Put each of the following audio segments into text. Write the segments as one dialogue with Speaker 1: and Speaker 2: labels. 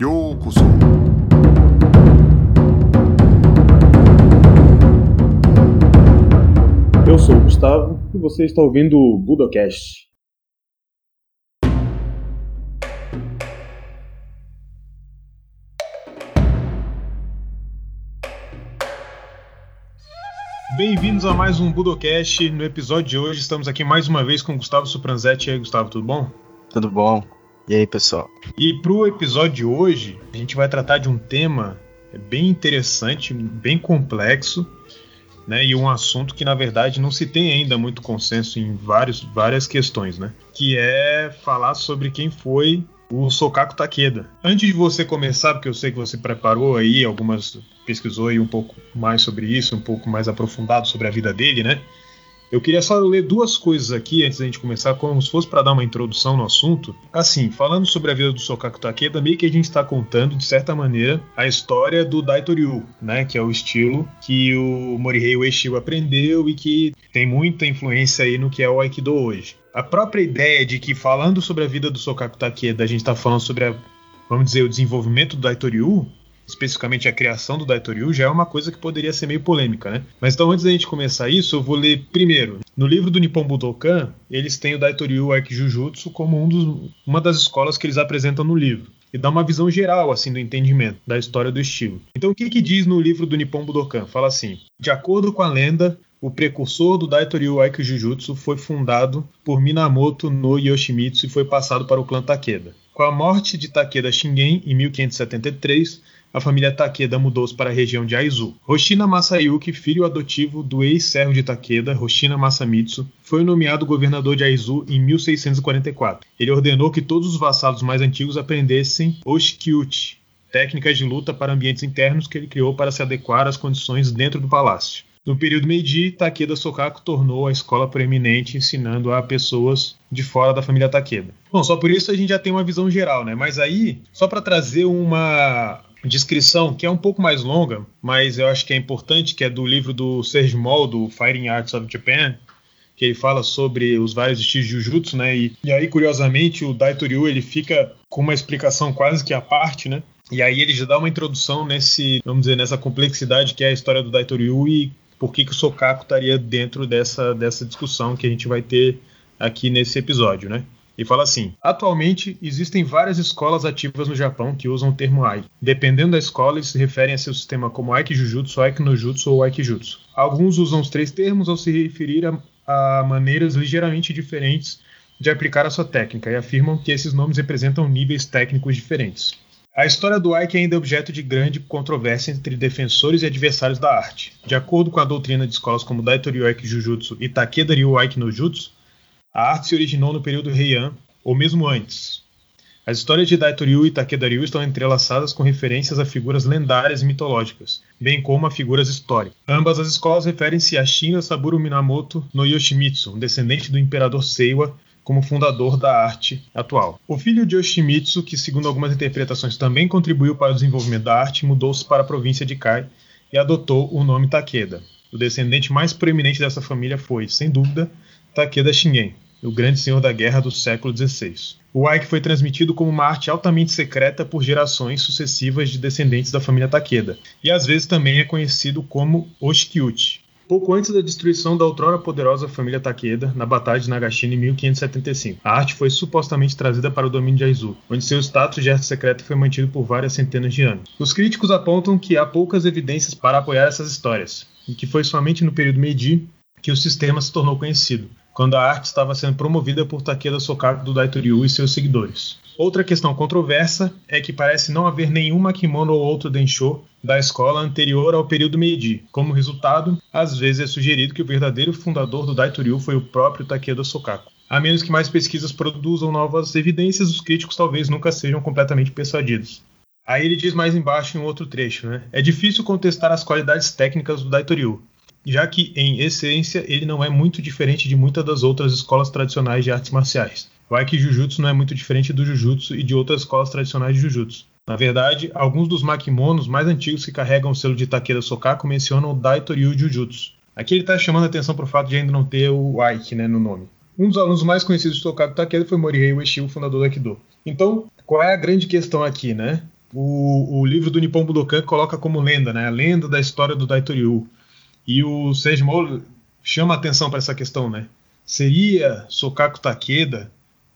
Speaker 1: ようこそ
Speaker 2: Eu sou o Gustavo e você está ouvindo o Budocast.
Speaker 3: Bem-vindos a mais um Budocast. No episódio de hoje estamos aqui mais uma vez com o Gustavo Supranzetti. E aí, Gustavo, tudo bom?
Speaker 4: Tudo bom? E aí, pessoal?
Speaker 3: E pro episódio de hoje, a gente vai tratar de um tema bem interessante, bem complexo, né? E um assunto que na verdade não se tem ainda muito consenso em vários, várias questões, né? Que é falar sobre quem foi o Sokaku Takeda. Antes de você começar, porque eu sei que você preparou aí algumas, pesquisou aí um pouco mais sobre isso, um pouco mais aprofundado sobre a vida dele, né? Eu queria só ler duas coisas aqui antes da gente começar, como se fosse para dar uma introdução no assunto. Assim, falando sobre a vida do Sokaku Takeda, meio que a gente está contando, de certa maneira, a história do Daitoryu, né? Que é o estilo que o Morihei Ueshiba aprendeu e que tem muita influência aí no que é o Aikido hoje. A própria ideia de que falando sobre a vida do Sokaku Takeda, a gente está falando sobre a, vamos dizer, o desenvolvimento do Daitoryu, especificamente a criação do Daitoryu, já é uma coisa que poderia ser meio polêmica, né? Mas então, antes da gente começar isso, eu vou ler primeiro. No livro do Nippon Budokan, eles têm o Daitoryu Aikijujutsu como um dos, uma das escolas que eles apresentam no livro. E dá uma visão geral, assim, do entendimento da história do estilo. Então, o que, que diz no livro do Nippon Budokan? Fala assim: de acordo com a lenda, o precursor do Daitoryu Aikijujutsu foi fundado por Minamoto no Yoshimitsu e foi passado para o clã Takeda. Com a morte de Takeda Shingen em 1573, a família Takeda mudou-se para a região de Aizu. Hoshina Masayuki, filho adotivo do ex-servo de Takeda, Hoshina Masamitsu, foi nomeado governador de Aizu em 1644. Ele ordenou que todos os vassalos mais antigos aprendessem Oshikyuchi, técnicas de luta para ambientes internos que ele criou para se adequar às condições dentro do palácio. No período Meiji, Takeda Sokaku tornou a escola preeminente, ensinando a pessoas de fora da família Takeda. Bom, só por isso a gente já tem uma visão geral, né? Mas aí, só para trazer uma descrição que é um pouco mais longa, mas eu acho que é importante, que é do livro do Serge Moll, do Fighting Arts of Japan, que ele fala sobre os vários estilos de Jujutsu, né? E, e aí, curiosamente, o Daitoryu ele fica com uma explicação quase que à parte, né? E aí ele já dá uma introdução nesse, vamos dizer, nessa complexidade que é a história do Daitoryu e por que, que o Sokaku estaria dentro dessa, dessa discussão que a gente vai ter aqui nesse episódio, né? E fala assim: atualmente existem várias escolas ativas no Japão que usam o termo Ai. Dependendo da escola, eles se referem a seu sistema como Aikijujutsu, Aikinojutsu ou Aikijutsu. Alguns usam os três termos ao se referir a, a maneiras ligeiramente diferentes de aplicar a sua técnica e afirmam que esses nomes representam níveis técnicos diferentes. A história do Aiki ainda é objeto de grande controvérsia entre defensores e adversários da arte. De acordo com a doutrina de escolas como Daitoryu Aiki Jujutsu e Takeda Ryu Aiki no Jutsu, a arte se originou no período Heian, ou mesmo antes. As histórias de Daitoryu e Takeda Ryu estão entrelaçadas com referências a figuras lendárias e mitológicas, bem como a figuras históricas. Ambas as escolas referem-se a Shinya Saburo Minamoto no Yoshimitsu, um descendente do imperador Seiwa, como fundador da arte atual. O filho de Yoshimitsu, que segundo algumas interpretações também contribuiu para o desenvolvimento da arte, mudou-se para a província de Kai e adotou o nome Takeda. O descendente mais proeminente dessa família foi, sem dúvida, Takeda Shingen, o grande senhor da guerra do século XVI. O Aiki foi transmitido como uma arte altamente secreta por gerações sucessivas de descendentes da família Takeda, e às vezes também é conhecido como Oshikyuchi. Pouco antes da destruição da outrora poderosa família Takeda, na Batalha de Nagashino em 1575, a arte foi supostamente trazida para o domínio de Aizu, onde seu status de arte secreta foi mantido por várias centenas de anos. Os críticos apontam que há poucas evidências para apoiar essas histórias, e que foi somente no período Meiji que o sistema se tornou conhecido, quando a arte estava sendo promovida por Takeda Sokaku do Daitoryu e seus seguidores. Outra questão controversa é que parece não haver nenhuma kimono ou outro densho da escola anterior ao período Meiji. Como resultado, às vezes é sugerido que o verdadeiro fundador do Daitoryu foi o próprio Takeda Sokaku. A menos que mais pesquisas produzam novas evidências, os críticos talvez nunca sejam completamente persuadidos. Aí ele diz mais embaixo em um outro trecho, né? É difícil contestar as qualidades técnicas do Daitoryu, já que, em essência, ele não é muito diferente de muitas das outras escolas tradicionais de artes marciais. O Aiki Jujutsu não é muito diferente do Jujutsu e de outras escolas tradicionais de Jujutsu. Na verdade, alguns dos makimonos mais antigos que carregam o selo de Takeda Sokaku mencionam o Daitoryu Jujutsu. Aqui ele está chamando a atenção para o fato de ainda não ter o Aiki né, no nome. Um dos alunos mais conhecidos de Sokaku Takeda foi Morihei Ueshiba, fundador do Aikido. Então, qual é a grande questão aqui, né? o, o livro do Nippon Budokan coloca como lenda, né? A lenda da história do Daitoryu. E o Sejimo chama atenção para essa questão, né? Seria Sokaku Takeda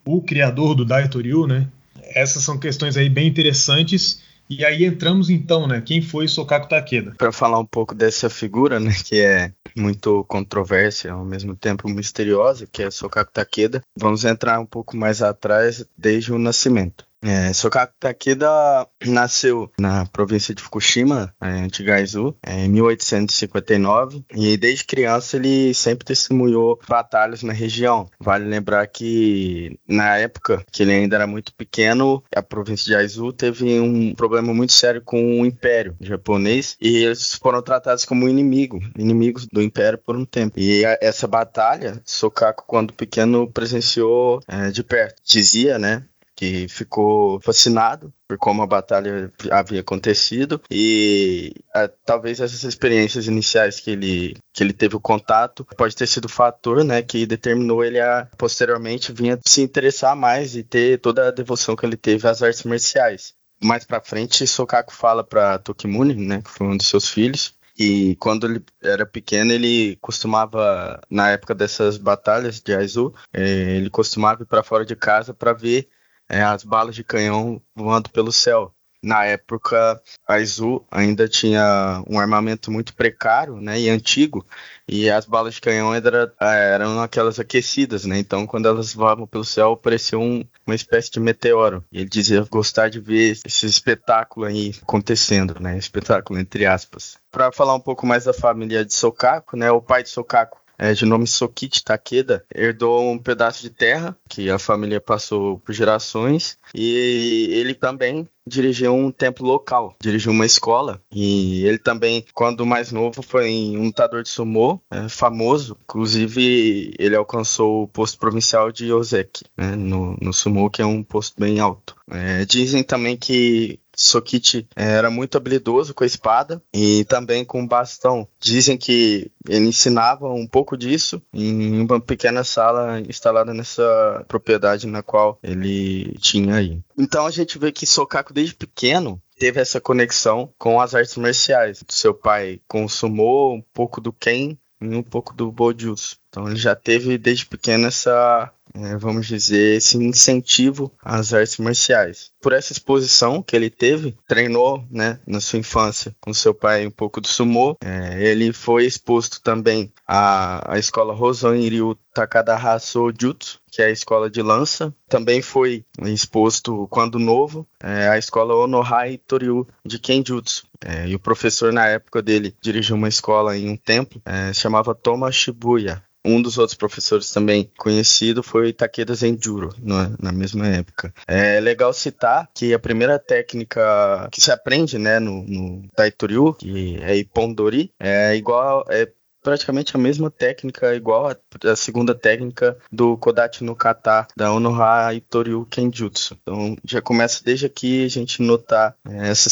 Speaker 3: o criador do Daitoryu, né? Essas são questões aí bem interessantes. E aí entramos então, né? Quem foi Sokaku Takeda?
Speaker 4: Para falar um pouco dessa figura, né, que é muito controversa, ao mesmo tempo misteriosa, que é Sokaku Takeda, vamos entrar um pouco mais atrás, desde o nascimento. É, Sokaku Takeda nasceu na província de Fukushima, é, antiga Aizu, é, em 1859, e desde criança ele sempre testemunhou batalhas na região. Vale lembrar que na época que ele ainda era muito pequeno, a província de Aizu teve um problema muito sério com o Império japonês e eles foram tratados como inimigo, inimigos do Império por um tempo. E a, essa batalha, Sokaku, quando pequeno, presenciou é, de perto. Dizia, né, que ficou fascinado por como a batalha havia acontecido e a, talvez essas experiências iniciais que ele que ele teve o contato pode ter sido o fator, né, que determinou ele a posteriormente vir a se interessar mais e ter toda a devoção que ele teve às artes marciais. Mais para frente, Sokaku fala para Tokimune, né, que foi um dos seus filhos, e quando ele era pequeno, ele costumava, na época dessas batalhas de Aizu, eh, ele costumava ir para fora de casa para ver é, as balas de canhão voando pelo céu. Na época, a Izu ainda tinha um armamento muito precário né, e antigo, e as balas de canhão era, eram aquelas aquecidas, né? Então, quando elas voavam pelo céu, parecia um, uma espécie de meteoro. E ele dizia gostar de ver esse espetáculo aí acontecendo, né? Espetáculo entre aspas. Para falar um pouco mais da família de Sokaku, né? O pai de Sokaku é, de nome Sokichi Takeda, herdou um pedaço de terra que a família passou por gerações e ele também dirigiu um templo local, dirigiu uma escola e ele também, quando mais novo, foi um lutador de sumô é, famoso. Inclusive, ele alcançou o posto provincial de Ozeki, né, no, no sumô, que é um posto bem alto. É, dizem também que Sokichi era muito habilidoso com a espada e também com o bastão. Dizem que ele ensinava um pouco disso em uma pequena sala instalada nessa propriedade na qual ele tinha aí. Então a gente vê que Sokaku desde pequeno teve essa conexão com as artes marciais. Seu pai consumou um pouco do Ken e um pouco do Bojutsu. Então ele já teve desde pequeno essa é, vamos dizer, esse incentivo às artes marciais. Por essa exposição que ele teve, treinou né, na sua infância com seu pai um pouco do sumô, é, ele foi exposto também à, à escola Rosan Ryu Takadaha Sojutsu, que é a escola de lança. Também foi exposto, quando novo, é, à escola Onohai Toryu de Kenjutsu. É, e o professor, na época dele, dirigiu uma escola em um templo, é, chamava Toma Shibuya. Um dos outros professores também conhecido foi Takeda Zenjuro, na, na mesma época. É legal citar que a primeira técnica que se aprende né, no, no Taitoryu, que é Ipondori, é igual, é praticamente a mesma técnica, igual a, segunda técnica do Kodachi no Kata, da Onoha Itoryu Kenjutsu. Então já começa desde aqui a gente notar é, essa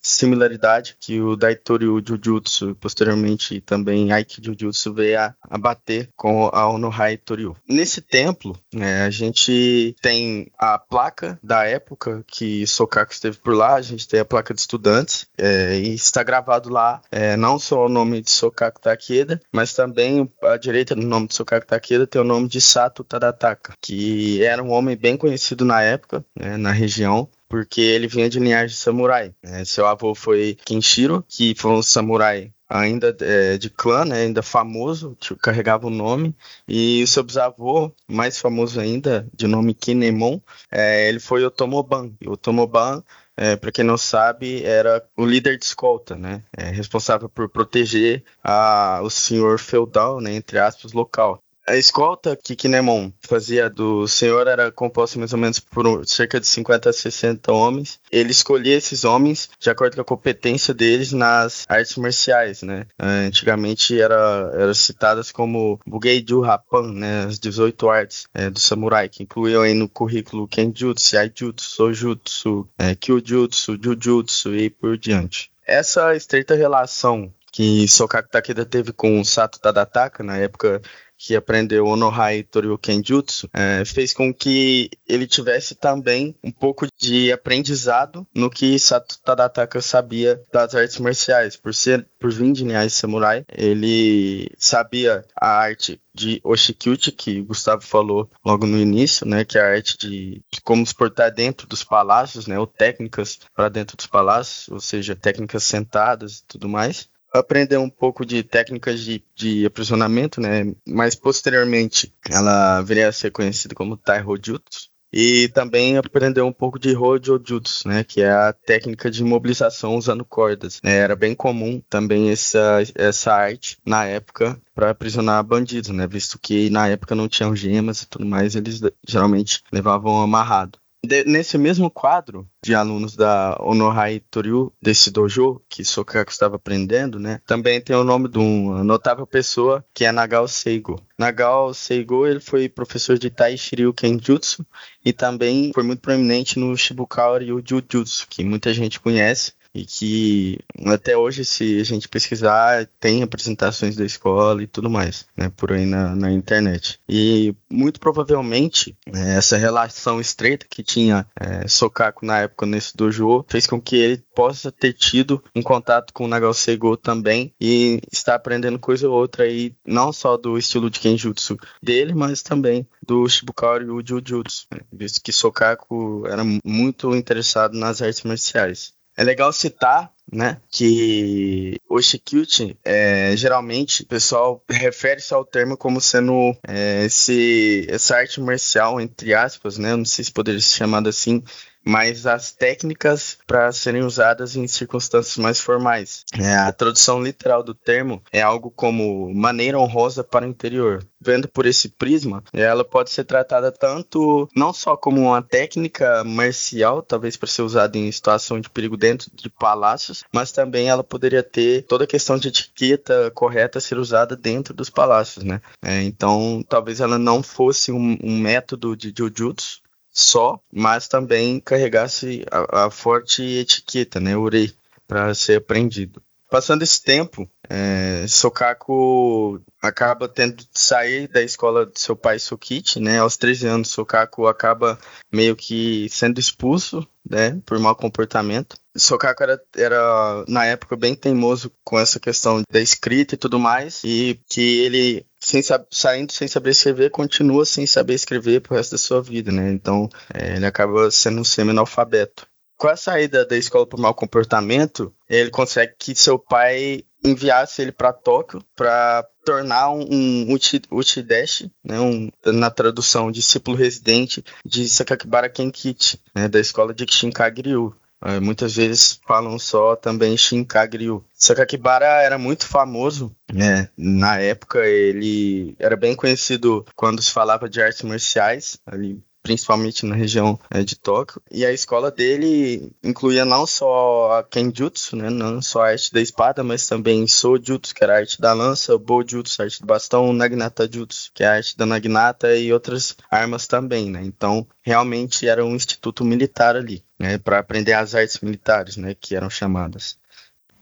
Speaker 4: similaridade que o Daitoryu Jujutsu, posteriormente também Aiki Jujutsu, veio a, a bater com a Onoha Itoryu. Nesse templo, é, a gente tem a placa da época que Sokaku esteve por lá, a gente tem a placa de estudantes, é, e está gravado lá é, não só o nome de Sokaku Takeda, Takeda, mas também à direita do nome de Sokaku Takeda tem o nome de Sato Tadataka, que era um homem bem conhecido na época, né, na região, porque ele vinha de linhagem samurai. Né? Seu avô foi Kenshiro, que foi um samurai ainda é, de clã, né, ainda famoso, tipo, carregava o nome, e o seu bisavô, mais famoso ainda, de nome Kinemon, é, ele foi o Tomoban. E o Tomoban é, para quem não sabe, era o líder de escolta, né? É, responsável por proteger a, o senhor feudal, né, entre aspas, local. A escolta que Kinemon fazia do senhor era composta mais ou menos por cerca de 50 a 60 homens. Ele escolhia esses homens de acordo com a competência deles nas artes marciais, né? Antigamente era, eram citadas como Bugeiju Rapan, né? As 18 artes é, do samurai, que incluíam aí no currículo Kenjutsu, Aijutsu, Sojutsu, é, Kyujutsu, Jujutsu e por diante. Essa estreita relação que Sokaku Takeda teve com o Sato Tadataka na época que aprendeu Onohai Toryu Kenjutsu, é, fez com que ele tivesse também um pouco de aprendizado no que Sato Tadataka sabia das artes marciais. Por ser por vir de linhagem samurai, ele sabia a arte de Oshikyuchi, que o Gustavo falou logo no início, né, que é a arte de, de como se portar dentro dos palácios, né, ou técnicas para dentro dos palácios, ou seja, técnicas sentadas e tudo mais aprender um pouco de técnicas de, de aprisionamento, né? Mas posteriormente ela viria a ser conhecida como Taiho Jutsu. E também aprender um pouco de Hojo Jutsu, né? Que é a técnica de imobilização usando cordas. É, era bem comum também essa, essa arte na época para aprisionar bandidos, né? Visto que na época não tinham gemas e tudo mais, eles geralmente levavam amarrado. De, nesse mesmo quadro de alunos da Onohai Toryu, desse dojo que Sokaku estava aprendendo, né? Também tem o nome de uma notável pessoa que é Nagao Seigo. Nagao Seigo, ele foi professor de Tai Shiryu Kenjutsu e também foi muito proeminente no Shibukawa Ryu Jujutsu, que muita gente conhece e que até hoje, se a gente pesquisar, tem apresentações da escola e tudo mais, né, por aí na, na internet. E muito provavelmente é, essa relação estreita que tinha é, Sokaku na época nesse dojo fez com que ele possa ter tido um contato com o Nagao Seigo também e estar aprendendo coisa ou outra aí, não só do estilo de Kenjutsu dele, mas também do Shibukawa e o Jujutsu, né, visto que Sokaku era muito interessado nas artes marciais. É legal citar né? Que o Shikyuchi, é, geralmente, o pessoal refere-se ao termo como sendo é, esse, essa arte marcial, entre aspas, né? Não sei se poderia ser chamado assim, mas as técnicas para serem usadas em circunstâncias mais formais. É, a tradução literal do termo é algo como maneira honrosa para o interior. Vendo por esse prisma, ela pode ser tratada tanto não só como uma técnica marcial, talvez para ser usada em situação de perigo dentro de palácios, mas também ela poderia ter toda a questão de etiqueta correta ser usada dentro dos palácios, né? É, então, talvez ela não fosse um, um método de jujutsu, só, mas também carregasse a, a forte etiqueta, né, urei, para ser aprendido. Passando esse tempo, é, Sokaku acaba tendo de sair da escola de seu pai Sokichi, né? Aos 13 anos, Sokaku acaba meio que sendo expulso, né? Por mau comportamento. Sokaku era, era, na época, bem teimoso com essa questão da escrita e tudo mais, e que ele sem saindo sem saber escrever, continua sem saber escrever pro resto da sua vida, né? Então, é, ele acaba sendo um semi-analfabeto. Com a saída da escola por mau comportamento, ele consegue que seu pai enviasse ele para Tóquio para tornar um, um Uchideshi, né, um, na tradução, discípulo residente de Sakakibara Kenkichi, né, da escola de Kishinkagiryu. É, muitas vezes falam só também Shinkagiryu. Sakakibara era muito famoso, né? Na época ele era bem conhecido quando se falava de artes marciais, ali principalmente na região é, de Tóquio. E a escola dele incluía não só a Kenjutsu, né, não só a arte da espada, mas também Sojutsu, que era a arte da lança, Bojutsu, a arte do bastão, Naginata Jutsu, que é a arte da Naginata e outras armas também, né? Então, realmente era um instituto militar ali, né, para aprender as artes militares, né, que eram chamadas.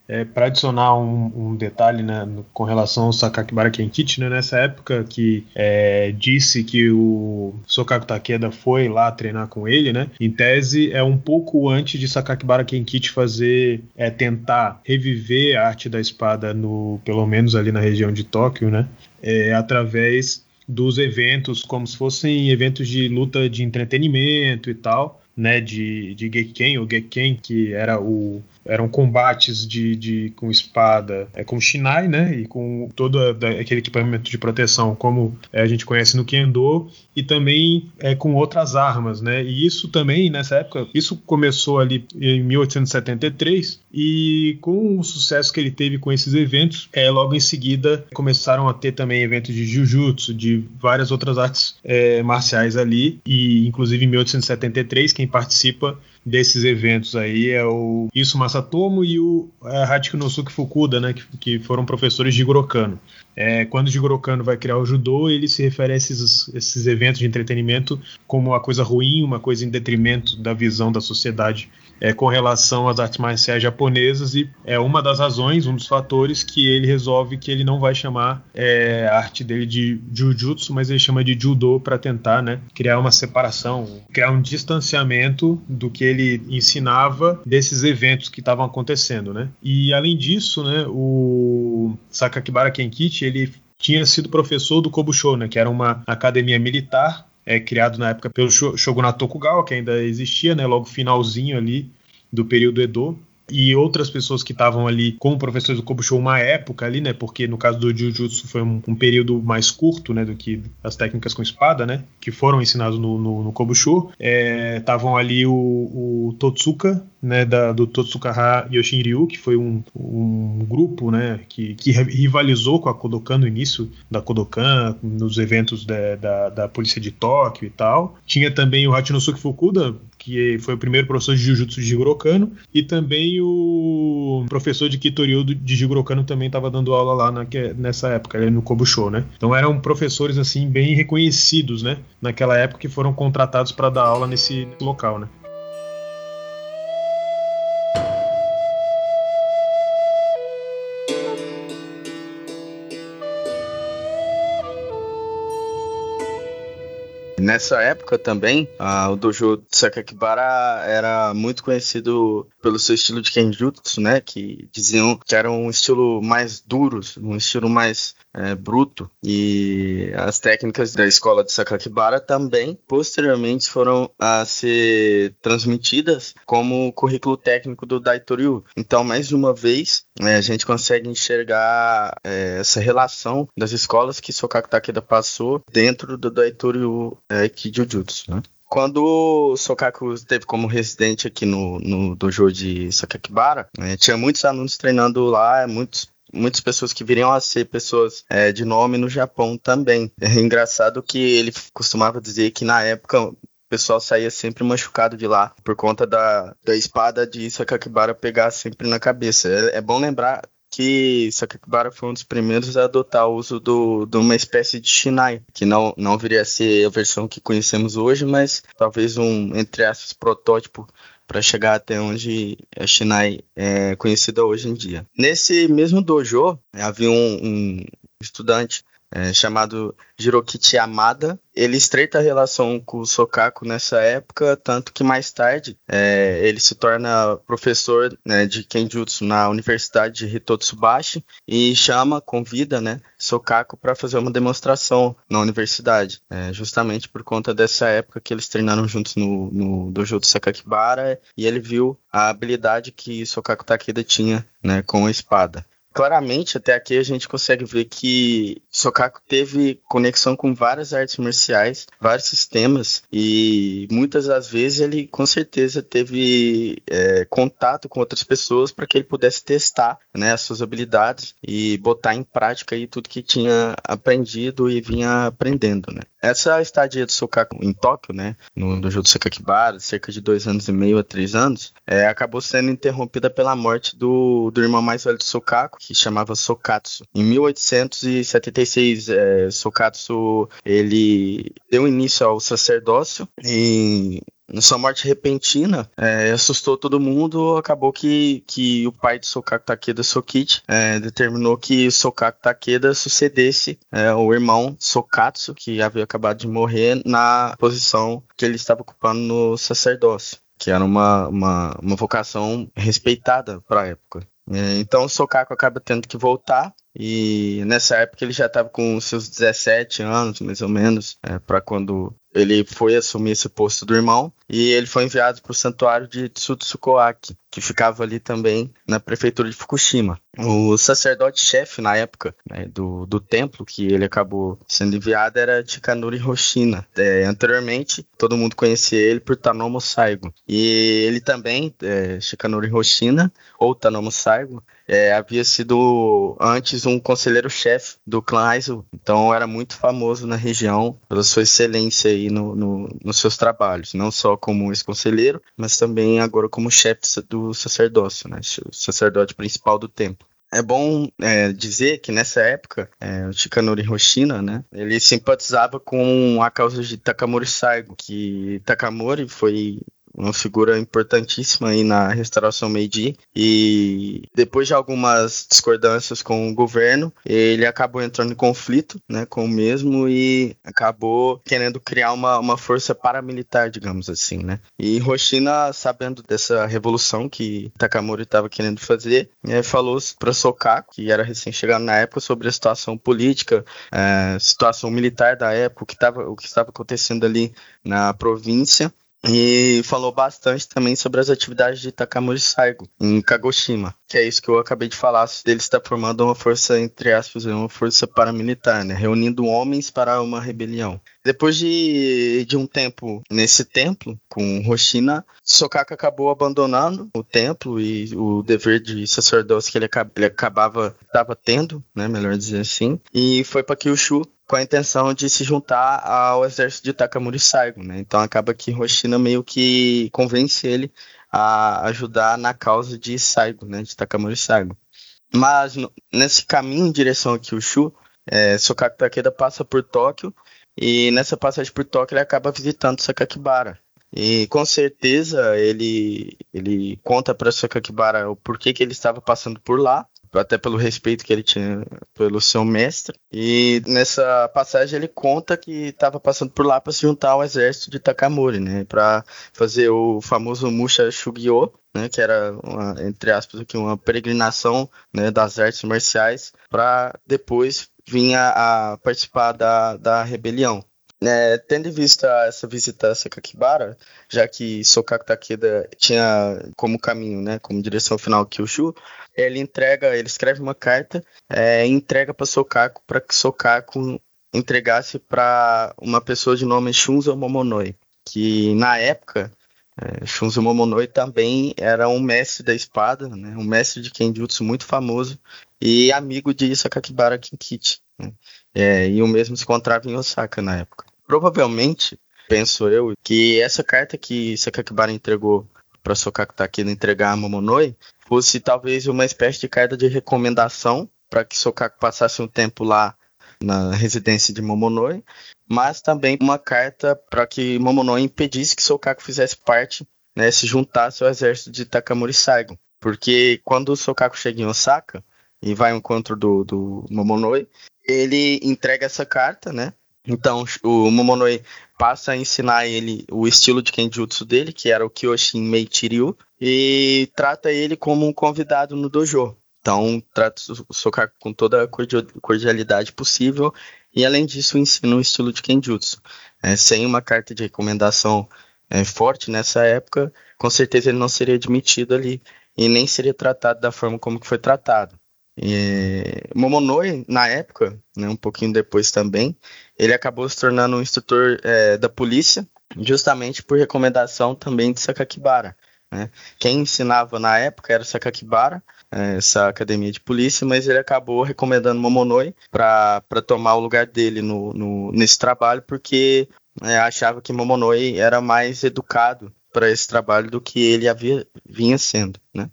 Speaker 3: É, para adicionar um, um detalhe né, no, com relação ao Sakakibara Kenkichi, né, nessa época que é, disse que o Sokaku Takeda foi lá treinar com ele, né, em tese é um pouco antes de Sakakibara Kenkichi fazer, é, tentar reviver a arte da espada, no, pelo menos ali na região de Tóquio, né, é, através dos eventos, como se fossem eventos de luta de entretenimento e tal, né, de, de Gekken, o Gekken, que era o, eram combates de, de com espada, é, com Shinai, né, e com todo aquele equipamento de proteção, como é, a gente conhece no Kendo, e também é, com outras armas, né, e isso também, nessa época, isso começou ali em 1873, e com o sucesso que ele teve com esses eventos, é, logo em seguida começaram a ter também eventos de Jujutsu, de várias outras artes é, marciais ali, e inclusive em 1873, quem participa desses eventos aí é o Isso Masatomo e o é, Hachinosuke Fukuda, né, que, que, foram professores de Jigoro Kano. É, quando Jigoro Kano vai criar o judô, ele se refere a esses, esses eventos de entretenimento como uma coisa ruim, uma coisa em detrimento da visão da sociedade é, com relação às artes marciais japonesas e é uma das razões, um dos fatores que ele resolve que ele não vai chamar é, a arte dele de Jujutsu, mas ele chama de Judo para tentar né, criar uma separação, criar um distanciamento do que ele ensinava desses eventos que estavam acontecendo. Né? E além disso, né, o Sakakibara Kenkichi ele tinha sido professor do Kobusho, né, que era uma academia militar é, criado na época pelo Shogunato Tokugawa, que ainda existia, né, logo finalzinho ali do período Edo e outras pessoas que estavam ali como professores do Kobusho uma época ali, né? Porque no caso do Jujutsu foi um, um, período mais curto, né? Do que as técnicas com espada, né? Que foram ensinados no, no, no Kobusho. Estavam é, ali o, o, Totsuka, né? Da, do Totsukaha Yoshinryu, que foi um, um grupo, né? Que, que rivalizou com a Kodokan no início da Kodokan, nos eventos da, da, da polícia de Tóquio e tal. Tinha também o Hachinosuke Fukuda, que foi o primeiro professor de Jujutsu de Jigoro Kano, e também o professor de Kitoryu de Jigoro Kano também estava dando aula lá na, nessa época, no Kobusho, né? Então eram professores assim bem reconhecidos, né? Naquela época que foram contratados para dar aula nesse local, né?
Speaker 4: Nessa época também, o dojo Sakakibara era muito conhecido pelo seu estilo de kenjutsu, né? Que diziam que era um estilo mais duro, um estilo mais é, bruto. E as técnicas da escola de Sakakibara também, posteriormente, foram a ser transmitidas como currículo técnico do Daitoryu. Então, mais uma vez, é, a gente consegue enxergar é, essa relação das escolas que Sokaku Takeda passou dentro do Daitoryu é, Kijujutsu, né? Quando o Sokaku esteve como residente aqui no, no dojo de Sakakibara, é, tinha muitos alunos treinando lá, muitos muitas pessoas que viriam a ser pessoas é, de nome no Japão também. É engraçado que ele costumava dizer que na época o pessoal saía sempre machucado de lá por conta da, da espada de Sakakibara pegar sempre na cabeça. É, é bom lembrar que Sakakibara foi um dos primeiros a adotar o uso do, de uma espécie de Shinai, que não, não viria a ser a versão que conhecemos hoje, mas talvez um, entre aspas, protótipo para chegar até onde a Shinai é conhecida hoje em dia. Nesse mesmo dojo, havia um, um estudante é, chamado Jirokichi Amada. Ele estreita a relação com o Sokaku nessa época, tanto que mais tarde é, ele se torna professor né, de Kenjutsu na Universidade de Hitotsubashi e chama, convida né, Sokaku para fazer uma demonstração na universidade, é, justamente por conta dessa época que eles treinaram juntos no, no dojo do Sakakibara e ele viu a habilidade que Sokaku Takeda tinha né, com a espada claramente até aqui a gente consegue ver que Sokaku teve conexão com várias artes marciais, vários sistemas e muitas das vezes ele com certeza teve é, contato com outras pessoas para que ele pudesse testar né, as suas habilidades e botar em prática aí tudo que tinha aprendido e vinha aprendendo, né? Essa estadia do Sokaku em Tóquio, né, no dojo do Sakakibara, cerca de dois anos e meio a três anos, é, acabou sendo interrompida pela morte do, do irmão mais velho de Sokaku, que chamava Sokatsu. Em 1876, é, Sokatsu ele deu início ao sacerdócio e sua morte repentina é, assustou todo mundo. Acabou que, que o pai de Sokaku Takeda, Sokichi, é, determinou que Sokaku Takeda sucedesse é, o irmão Sokatsu, que havia acabado de morrer, na posição que ele estava ocupando no sacerdócio, que era uma, uma, uma vocação respeitada para a época. É, então Sokaku acaba tendo que voltar e nessa época ele já estava com seus 17 anos, mais ou menos, é, para quando ele foi assumir esse posto do irmão e ele foi enviado para o santuário de Tsutsukoaki, que ficava ali também na prefeitura de Fukushima. O sacerdote-chefe na época né, do, do templo que ele acabou sendo enviado era Chikanuri Hoshina. É, anteriormente, todo mundo conhecia ele por Tanomo Saigo. E ele também, é, Shikanori Hoshina, ou Tanomo Saigo, é, havia sido antes um conselheiro-chefe do clã Aizu. Então era muito famoso na região pela sua excelência aí no, no, nos seus trabalhos, não só como ex-conselheiro, mas também agora como chefe do sacerdócio, né, o sacerdote principal do templo. É bom é, dizer que nessa época, é, o Shikanori Hoshina, né, ele simpatizava com a causa de Takamori Saigo, que Takamori foi uma figura importantíssima aí na restauração Meiji e depois de algumas discordâncias com o governo, ele acabou entrando em conflito, né, com o mesmo e acabou querendo criar uma, uma força paramilitar, digamos assim, né. E Hoshina, sabendo dessa revolução que Takamori estava querendo fazer, é, falou para Sokaku, que era recém-chegado na época, sobre a situação política, é, situação militar da época, o que, o que estava acontecendo ali na província e falou bastante também sobre as atividades de Takamori Saigo em Kagoshima, que é isso que eu acabei de falar, ele está formando uma força, entre aspas, uma força paramilitar, né, reunindo homens para uma rebelião. Depois de, de um tempo nesse templo, com Hoshina, Sokaka acabou abandonando o templo e o dever de sacerdócio que ele, ele acabava estava tendo, né, melhor dizer assim, e foi para Kyushu com a intenção de se juntar ao exército de Takamori Saigo, né? Então acaba que Hoshina meio que convence ele a ajudar na causa de Saigo, né? De Takamori Saigo. Mas no, nesse caminho em direção a Kyushu, é, Sokaku Takeda passa por Tóquio e nessa passagem por Tóquio ele acaba visitando Sakakibara. E com certeza ele, ele conta para Sakakibara o porquê que ele estava passando por lá até pelo respeito que ele tinha pelo seu mestre. E nessa passagem ele conta que estava passando por lá para se juntar ao exército de Takamori, né, para fazer o famoso Musha Shugyo, né, que era uma, entre aspas aqui uma peregrinação, né, das artes marciais para depois vir a, participar da, da rebelião. É, tendo em vista essa visita a Sakakibara, já que Sokaku Takeda tinha como caminho, né, como direção final Kyushu, ele entrega, ele escreve uma carta é, entrega para Sokaku para que Sokaku entregasse para uma pessoa de nome Shunzo Momonoi, que na época é, Shunzo Momonoi também era um mestre da espada, né, um mestre de Kenjutsu muito famoso e amigo de Sakakibara Kinkichi. Né? É, e o mesmo se encontrava em Osaka na época. Provavelmente, penso eu, que essa carta que Sakakibara entregou para Sokaku Takeda entregar a Momonoi fosse talvez uma espécie de carta de recomendação para que Sokaku passasse um tempo lá na residência de Momonoi, mas também uma carta para que Momonoi impedisse que Sokaku fizesse parte, né, se juntasse ao exército de Takamori Saigo. Porque quando o Sokaku chega em Osaka e vai ao encontro do, do Momonoi, ele entrega essa carta, né? Então o Momonoi passa a ensinar ele o estilo de Kenjutsu dele, que era o Kyoshin Meichiryu, e trata ele como um convidado no dojo. Então trata o Sokaku com toda a cordialidade possível e além disso ensina o estilo de Kenjutsu. É, sem uma carta de recomendação é, forte nessa época, com certeza ele não seria admitido ali e nem seria tratado da forma como que foi tratado. E Momonoi, na época, né, um pouquinho depois também, ele acabou se tornando um instrutor é, da polícia, justamente por recomendação também de Sakakibara. Né? Quem ensinava na época era Sakakibara, é, essa academia de polícia, mas ele acabou recomendando Momonoi para tomar o lugar dele no, no nesse trabalho, porque é, achava que Momonoi era mais educado para esse trabalho do que ele havia vinha sendo. Né?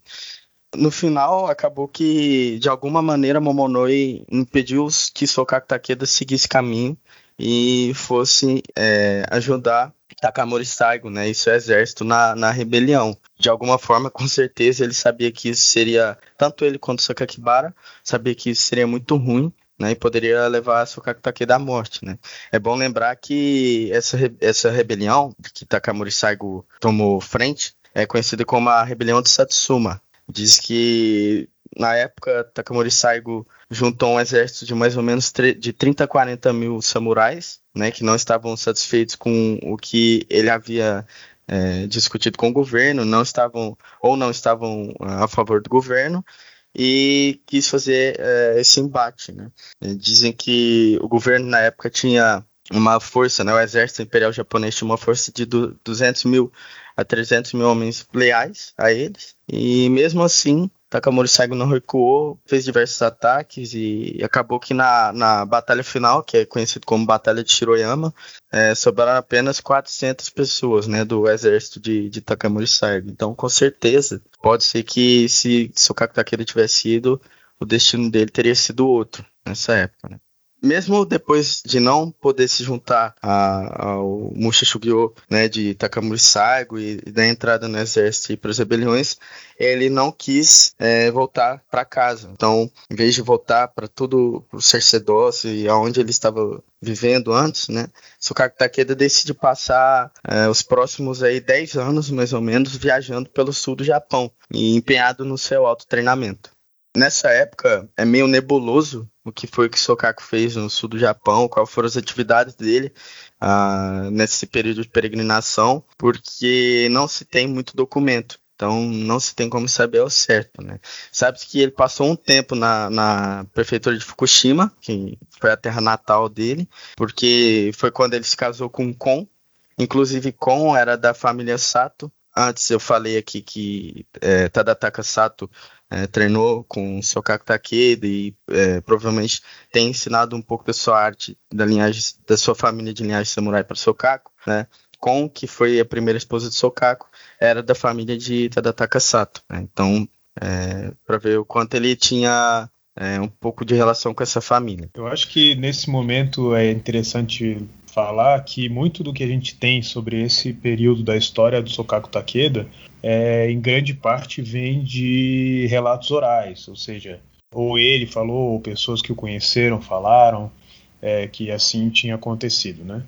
Speaker 4: No final, acabou que, de alguma maneira, Momonoi impediu que Sokaku Takeda seguisse caminho e fosse é, ajudar Takamori Saigo, né, e seu exército na, na rebelião. De alguma forma, com certeza, ele sabia que isso seria, tanto ele quanto Sakakibara, sabia que isso seria muito ruim, né, e poderia levar a Sokaku Takeda à morte, né. É bom lembrar que essa, essa rebelião que Takamori Saigo tomou frente é conhecida como a rebelião de Satsuma, Diz que na época Takamori Saigo juntou um exército de mais ou menos de 30 a 40 mil samurais, né, que não estavam satisfeitos com o que ele havia é, discutido com o governo, não estavam ou não estavam a favor do governo e quis fazer é, esse embate. Né. Dizem que o governo na época tinha uma força, né, o exército imperial japonês tinha uma força de 200 mil a 300 mil homens leais a eles. E mesmo assim, Takamori Saigo não recuou, fez diversos ataques e acabou que na, na batalha final, que é conhecido como Batalha de Shiroyama, é, sobraram apenas 400 pessoas né, do exército de, de Takamori Saigo. Então, com certeza, pode ser que se Sokaku Takeda tivesse ido, o destino dele teria sido outro nessa época. Né? Mesmo depois de não poder se juntar a, ao Musha Shugyo, né, de Takamori Saigo e, e da entrada no exército e para as rebeliões, ele não quis é, voltar para casa. Então, em vez de voltar para tudo o Cercedoce e aonde ele estava vivendo antes, né, Takeda decide passar é, os próximos aí 10 anos, mais ou menos, viajando pelo sul do Japão e empenhado no seu autotreinamento. Nessa época, é meio nebuloso o que foi que Sokaku fez no sul do Japão, quais foram as atividades dele uh, nesse período de peregrinação, porque não se tem muito documento. Então não se tem como saber ao certo, né? Sabe-se que ele passou um tempo na, na, prefeitura de Fukushima, que foi a terra natal dele, porque foi quando ele se casou com Kon. Inclusive Kon era da família Sato. Antes eu falei aqui que é, Tadataka Sato é, treinou com o Sokaku Takeda e é, provavelmente tem ensinado um pouco da sua arte, da linhagem, da sua família de linhagem samurai para Sokaku, né? Kon, que foi a primeira esposa de Sokaku, era da família de Tadataka Sato. Né? Então, é, para ver o quanto ele tinha é, um pouco de relação com essa família.
Speaker 3: Eu acho que nesse momento é interessante falar que muito do que a gente tem sobre esse período da história do Sokaku Takeda, é, em grande parte vem de relatos orais, ou seja, ou ele falou, ou pessoas que o conheceram falaram é, que assim tinha acontecido, né?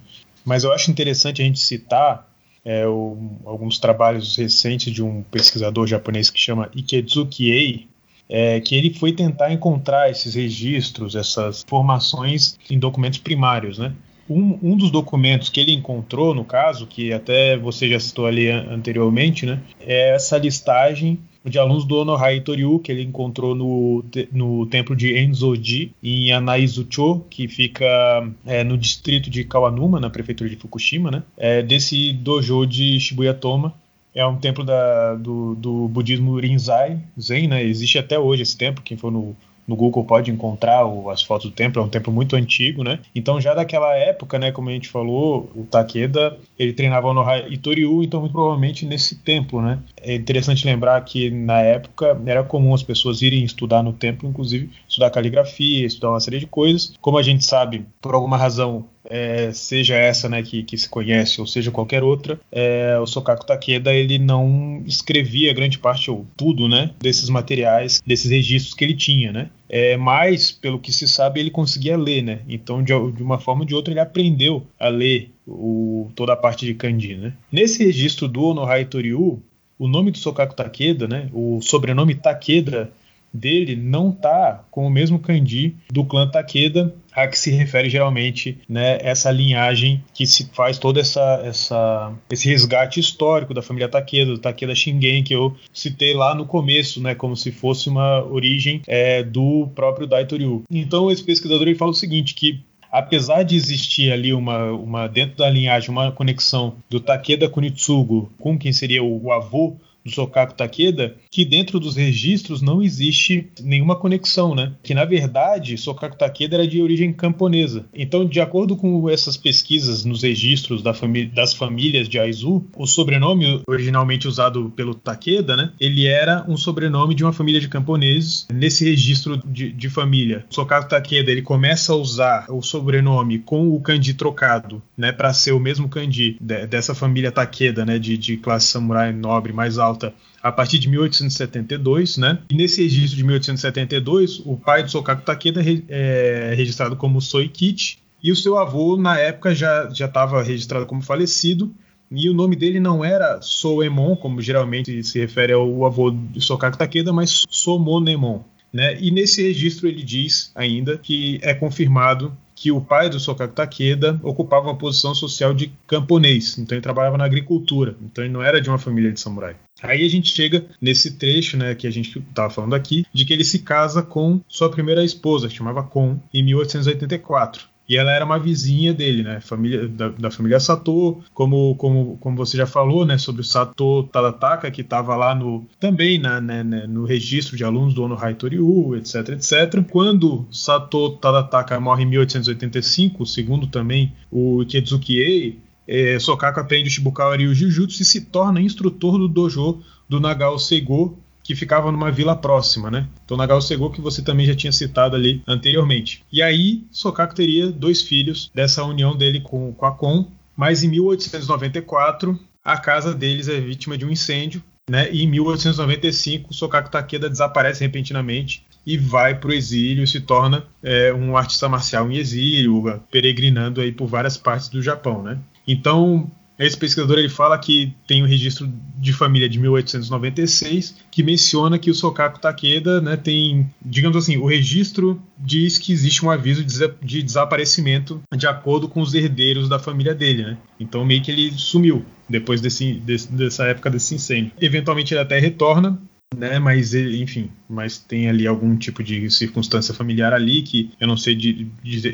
Speaker 3: Mas eu acho interessante a gente citar é, o, alguns trabalhos recentes de um pesquisador japonês que chama Ikezuki Ei, é, que ele foi tentar encontrar esses registros, essas informações em documentos primários, né? Um, um, dos documentos que ele encontrou, no caso, que até você já citou ali anteriormente, né, é essa listagem de alunos do Onohai Toryu, que ele encontrou no, no templo de Enzoji, em Anaizucho, que fica é, no distrito de Kawanuma, na prefeitura de Fukushima, né, é, desse dojo de Shibuyatoma. É um templo da, do, do budismo Rinzai, Zen, né, existe até hoje esse templo, quem for no no Google pode encontrar o, as fotos do templo, é um templo muito antigo, né? Então já daquela época, né, como a gente falou, o Takeda, ele treinava no Itoriu, então muito provavelmente nesse templo, né? É interessante lembrar que na época era comum as pessoas irem estudar no templo, inclusive estudar caligrafia, estudar uma série de coisas. Como a gente sabe, por alguma razão, é, seja essa né, que, que, se conhece ou seja qualquer outra, é, o Sokaku Takeda ele não escrevia grande parte ou tudo né, desses materiais, desses registros que ele tinha. Né? É, mas, pelo que se sabe, ele conseguia ler. Né? Então, de, de uma forma ou de outra, ele aprendeu a ler o, toda a parte de kanji. Né? Nesse registro do Onohai Toriu, o nome do Sokaku Takeda, né, o sobrenome Takeda dele não tá com o mesmo kanji do clã Takeda, a que se refere geralmente né, essa linhagem que se faz todo essa, essa, esse resgate histórico da família Takeda, do Takeda Shingen, que eu citei lá no começo, né, como se fosse uma origem é, do próprio Daitoryu. Então esse pesquisador ele fala o seguinte, que apesar de existir ali uma, uma dentro da linhagem uma conexão do Takeda Kunitsugu com quem seria o, o avô do Sokaku Takeda, que dentro dos registros não existe nenhuma conexão, né? Que na verdade Sokaku Takeda era de origem camponesa. Então, de acordo com essas pesquisas nos registros da famí das famílias de Aizu, o sobrenome originalmente usado pelo Takeda, né? Ele era um sobrenome de uma família de camponeses. Nesse registro de, de família, Sokaku Takeda ele começa a usar o sobrenome com o kanji trocado, né? Para ser o mesmo kanji de, dessa família Takeda, né? De, de classe samurai nobre mais alta alta a partir de 1872, né? E nesse registro de 1872, o pai do Sokaku Takeda é registrado como Soikichi e o seu avô na época já já estava registrado como falecido. E o nome dele não era Soemon, como geralmente se refere ao avô de Sokaku Takeda, mas Somonemon. Né? E nesse registro ele diz ainda que é confirmado que o pai do Sokaku Takeda ocupava uma posição social de camponês, então ele trabalhava na agricultura, então ele não era de uma família de samurai. Aí a gente chega nesse trecho, né, que a gente estava falando aqui, de que ele se casa com sua primeira esposa, que chamava Kon, em 1884. E ela era uma vizinha dele, né? Família, da, da, família Sato, como, como, como você já falou, né? Sobre o Sato Tadataka, que estava lá no também na, né, né, no registro de alunos do Ono Toriu, etc, etc. Quando Sato Tadataka morre em 1885, segundo também o Ikezuki Ei, é, Sokaku aprende o Shibukawa Ryu Jujutsu e se torna instrutor do dojo do Nagao Seigo que ficava numa vila próxima, né? Então Nagao Sego que você também já tinha citado ali anteriormente. E aí Sokaku teria dois filhos dessa união dele com, com a Kon, mas em 1894 a casa deles é vítima de um incêndio, né? E em 1895 Sokaku Takeda desaparece repentinamente e vai para o exílio e se torna é, um artista marcial em exílio, peregrinando aí por várias partes do Japão, né? Então esse pesquisador ele fala que tem um registro de família de 1896 que menciona que o Sokaku Takeda né, tem, digamos assim, o registro diz que existe um aviso de desaparecimento de acordo com os herdeiros da família dele. Né? Então meio que ele sumiu depois desse, desse, dessa época desse incêndio. Eventualmente ele até retorna né? Mas enfim, mas tem ali algum tipo de circunstância familiar ali que eu não sei de,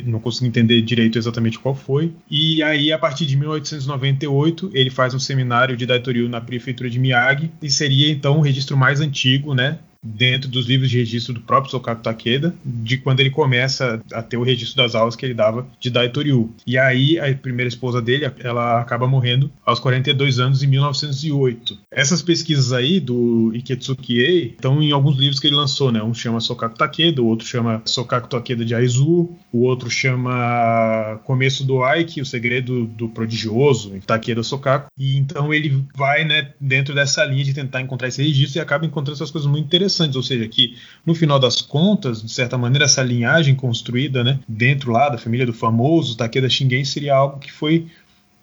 Speaker 3: não consigo entender direito exatamente qual foi. E aí a partir de 1898 ele faz um seminário de Daitoryu na prefeitura de Miyagi e seria então o registro mais antigo, né? Dentro dos livros de registro do próprio Sokaku Takeda, de quando ele começa a ter o registro das aulas que ele dava de Daitoryu. E aí a primeira esposa dele, ela acaba morrendo aos 42 anos em 1908. Essas pesquisas aí do Iketsuki estão em alguns livros que ele lançou, né? Um chama Sokaku Takeda, o outro chama Sokaku Takeda de Aizu, o outro chama Começo do Aiki, o segredo do prodigioso, Takeda Sokaku. E então ele vai, né, dentro dessa linha de tentar encontrar esse registro e acaba encontrando essas coisas muito interessantes interessantes, ou seja, que no final das contas, de certa maneira, essa linhagem construída né, dentro lá da família do famoso Takeda Shingen seria algo que foi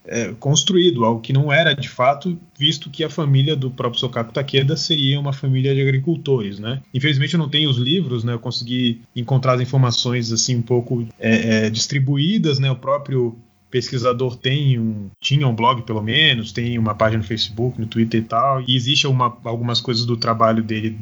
Speaker 3: é, construído, algo que não era de fato, visto que a família do próprio Sokaku Takeda seria uma família de agricultores, né? Infelizmente eu não tenho os livros, né? Eu consegui encontrar as informações assim um pouco é, é, distribuídas, né? O próprio pesquisador tem um, tinha um blog pelo menos, tem uma página no Facebook, no Twitter e tal, e existe uma, algumas coisas do trabalho dele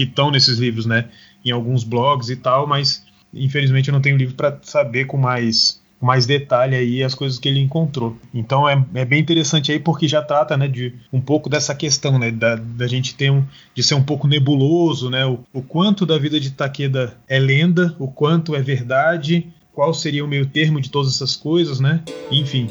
Speaker 3: que estão nesses livros, né, em alguns blogs e tal, mas infelizmente eu não tenho livro para saber com mais mais detalhe aí as coisas que ele encontrou. Então é, é bem interessante aí porque já trata né, de um pouco dessa questão né, da, da gente ter um de ser um pouco nebuloso, né, o, o quanto da vida de Takeda é lenda, o quanto é verdade qual seria o meio termo de todas essas coisas, né? Enfim.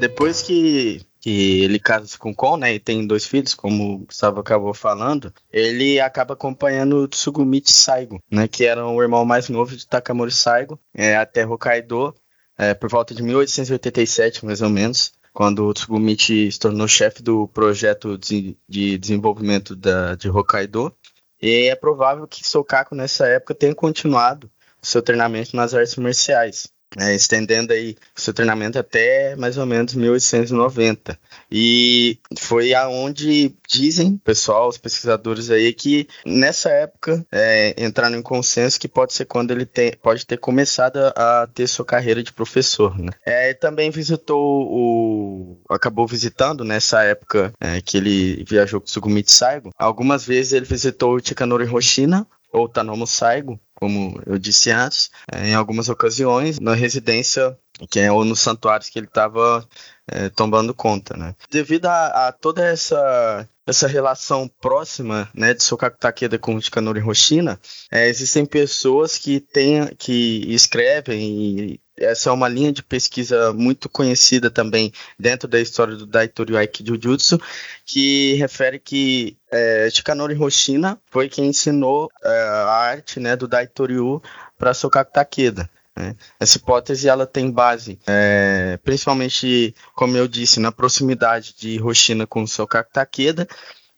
Speaker 4: Depois que, que ele casa com Kon, né, e tem dois filhos, como o Gustavo acabou falando, ele acaba acompanhando o Tsugumichi Saigo, né, que era o irmão mais novo de Takamori Saigo, é, até Hokkaido, é, por volta de 1887, mais ou menos quando o Tsugumichi se tornou chefe do projeto de, de desenvolvimento da, de Hokkaido. E é provável que Sokaku nessa época tenha continuado seu treinamento nas artes marciais é, estendendo aí seu treinamento até mais ou menos 1890. E foi aonde dizem, pessoal, os pesquisadores aí, que nessa época é, entraram em consenso que pode ser quando ele pode ter começado a ter sua carreira de professor. Né? É, também visitou o. acabou visitando nessa época é, que ele viajou com o Sugumichi Saigo. Algumas vezes ele visitou o Chikanori Hoshina, ou Tanomo Saigo, como eu disse antes, é, em algumas ocasiões, na residência que é ou nos santuários que ele estava é, tomando conta, né? Devido a, a, toda essa essa relação próxima, né, de Sokaku Takeda com Shikanori Hoshina, é, existem pessoas que têm que escrevem e essa é uma linha de pesquisa muito conhecida também dentro da história do Daitori Aiki Jujutsu, que refere que é, Shikanori Hoshina foi quem ensinou é, a arte né, do Daitoryu para Sokaku Takeda. Né? Essa hipótese ela tem base, é, principalmente, como eu disse, na proximidade de Hoshina com Sokaku Takeda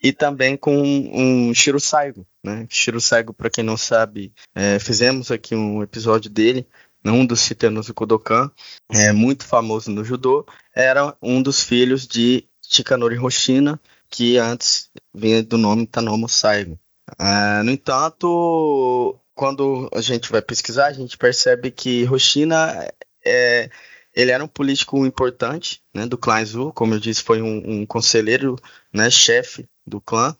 Speaker 4: e também com um Shiro Saigo. Né? Shiro Saigo, para quem não sabe, é, fizemos aqui um episódio dele, um dos titanos do Kodokan, é muito famoso no judô, era um dos filhos de Shikanori Hoshina, que antes vinha do nome Tanomo Saigo. É, no entanto, quando a gente vai pesquisar, a gente percebe que Hoshina é, ele era um político importante né, do clã Zu, como eu disse, foi um, um conselheiro, né, chefe do clã,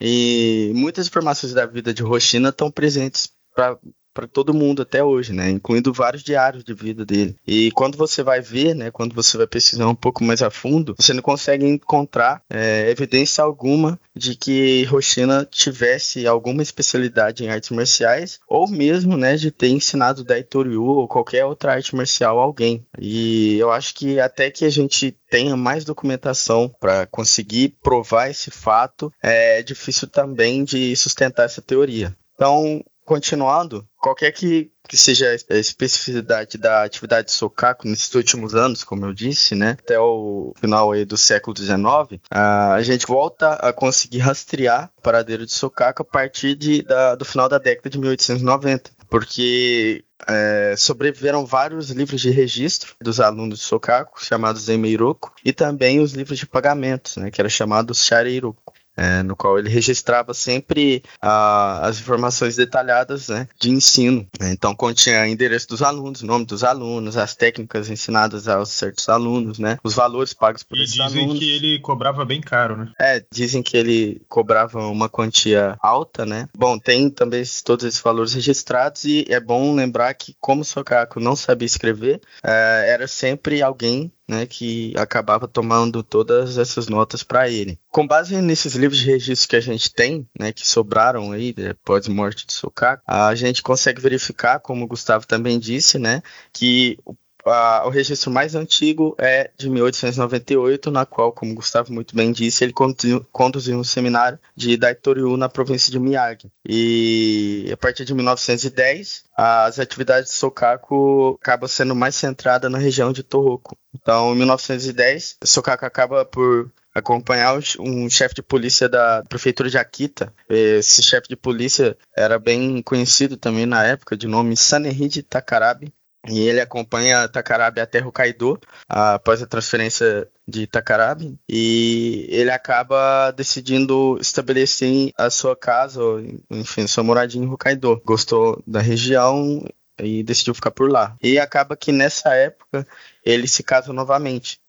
Speaker 4: e muitas informações da vida de Hoshina estão presentes pra, para todo mundo até hoje, né? Incluindo vários diários de vida dele. E quando você vai ver, né? Quando você vai pesquisar um pouco mais a fundo, você não consegue encontrar é, evidência alguma de que Hoshina tivesse alguma especialidade em artes marciais ou mesmo, né, de ter ensinado Daitoryu ou qualquer outra arte marcial a alguém. E eu acho que até que a gente tenha mais documentação para conseguir provar esse fato, é difícil também de sustentar essa teoria. Então, continuando, qualquer que, que seja a especificidade da atividade de Sokaku nesses últimos anos, como eu disse, né, até o final do século XIX, a gente volta a conseguir rastrear o paradeiro de Sokaku a partir de, da, do final da década de 1890, porque é, sobreviveram vários livros de registro dos alunos de Sokaku, chamados Emeiroku, e também os livros de pagamentos, né, que era chamados Shareiroku é, no qual ele registrava sempre a, as informações detalhadas né, de ensino. Então continha endereço dos alunos, nome dos alunos, as técnicas ensinadas aos certos alunos, né, os valores pagos por
Speaker 3: e
Speaker 4: esses
Speaker 3: dizem
Speaker 4: alunos.
Speaker 3: que ele cobrava bem caro, né?
Speaker 4: É, dizem que ele cobrava uma quantia alta, né? Bom, tem também todos esses valores registrados e é bom lembrar que como Sokaku não sabia escrever, é, era sempre alguém né, que acabava tomando todas essas notas para ele. Com base nesses livros de registro que a gente tem, né, que sobraram aí depois da morte de Sokaku, a gente consegue verificar, como o Gustavo também disse, né, que o o registro mais antigo é de 1898, na qual, como Gustavo muito bem disse, ele conduziu, conduziu um seminário de Daitoryu na província de Miyagi. E a partir de 1910, as atividades de Sokaku acabam sendo mais centradas na região de Tohoku. Então, em 1910, Sokaku acaba por acompanhar um chefe de polícia da prefeitura de Akita. Esse chefe de polícia era bem conhecido também na época, de nome Sanehide Takarabe. E ele acompanha Takarabe até Hokkaido após a transferência de Takarabe e ele acaba decidindo estabelecer a sua casa, enfim, sua moradia em Hokkaido. Gostou da região e decidiu ficar por lá. E acaba que nessa época ele se casa novamente.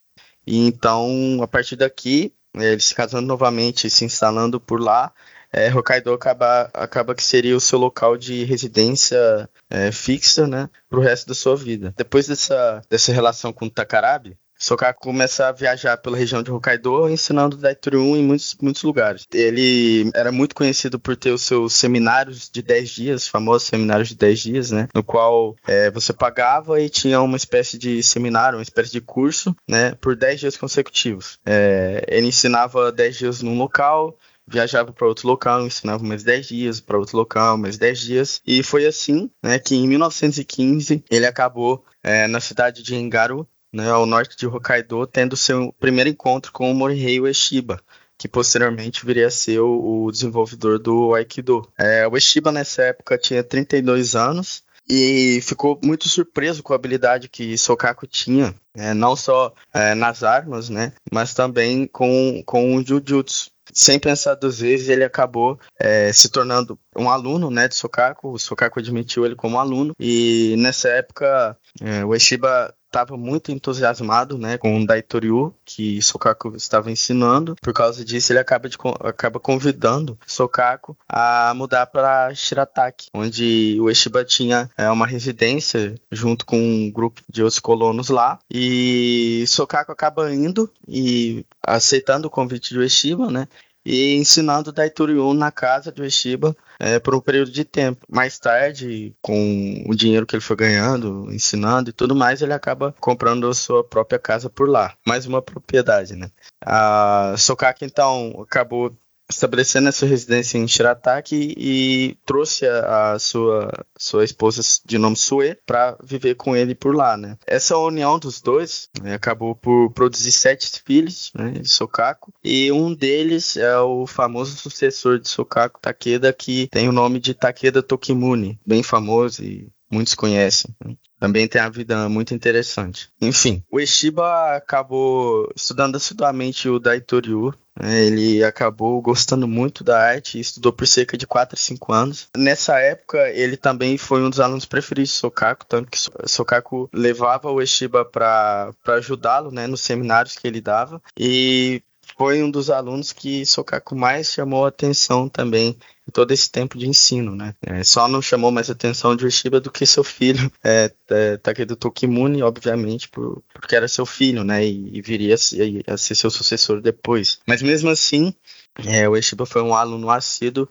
Speaker 4: E então, a partir daqui, ele se casando novamente, se instalando por lá, é, Hokkaido acaba, acaba que seria o seu local de residência é, fixa, né, para o resto da sua vida. Depois dessa, dessa relação com Takarabe, Sokaku começa a viajar pela região de Hokkaido, ensinando Daitoryu em muitos, muitos lugares. Ele era muito conhecido por ter os seus seminários de 10 dias, famosos seminários de 10 dias, né? No qual é, você pagava e tinha uma espécie de seminário, uma espécie de curso, né? Por 10 dias consecutivos. É, ele ensinava 10 dias num local, viajava para outro local, ensinava mais 10 dias, para outro local, mais 10 dias. E foi assim né, que em 1915 ele acabou é, na cidade de Engaru, né, ao norte de Hokkaido, tendo seu primeiro encontro com o Morihei Ueshiba, que posteriormente viria a ser o, o desenvolvedor do Aikido. É, o Ueshiba nessa época tinha 32 anos e ficou muito surpreso com a habilidade que Sokaku tinha, é, não só é, nas armas, né, mas também com, com o Jujutsu sem pensar duas vezes, ele acabou é, se tornando um aluno né, de Sokaku. O Sokaku admitiu ele como aluno. E nessa época, é, o Eshiba estava muito entusiasmado né, com o Daitoryu, que Sokaku estava ensinando. Por causa disso, ele acaba, de, acaba convidando Sokaku a mudar para Shirataki, onde o Eshiba tinha é, uma residência junto com um grupo de outros colonos lá. E Sokaku acaba indo e aceitando o convite do Eshiba, né? E ensinando Daitoryu na casa do Eshiba é, por um período de tempo. Mais tarde, com o dinheiro que ele foi ganhando, ensinando e tudo mais, ele acaba comprando a sua própria casa por lá. Mais uma propriedade, né? A Sokaki, então, acabou estabelecendo essa residência em Shirataki e trouxe a, a, sua, sua esposa de nome Sue para viver com ele por lá, né? Essa união dos dois né, acabou por produzir sete filhos, né, de Sokaku, e um deles é o famoso sucessor de Sokaku, Takeda, que tem o nome de Takeda Tokimune, bem famoso e muitos conhecem. Né? Também tem a vida muito interessante. Enfim, o Eshiba acabou estudando assiduamente o Daitoryu. Né? Ele acabou gostando muito da arte e estudou por cerca de 4 a 5 anos. Nessa época, ele também foi um dos alunos preferidos de Sokaku, tanto que Sokaku levava o Eshiba para ajudá-lo né, nos seminários que ele dava. E foi um dos alunos que Sokaku mais chamou atenção também em todo esse tempo de ensino, né? É, só não chamou mais atenção de Ueshiba do que seu filho, é, é, Takedo Tokimune, obviamente, por, porque era seu filho, né? E, e viria a, a, ser seu sucessor depois. Mas mesmo assim, é, o Ueshiba foi um aluno assíduo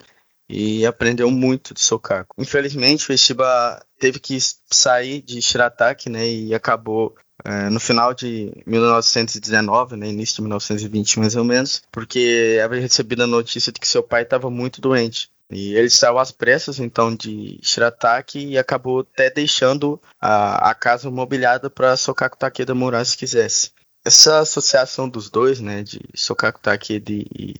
Speaker 4: e aprendeu muito de Sokaku. Infelizmente, o Ueshiba teve que sair de Shirataki, né? E acabou é, no final de 1919, né, início de 1920 mais ou menos, porque havia recebido a notícia de que seu pai estava muito doente. E ele saiu às pressas, então, de Shirataki e acabou até deixando a, a casa mobiliada para Sokaku Takeda morar se quisesse. Essa associação dos dois, né, de Sokaku Takeda e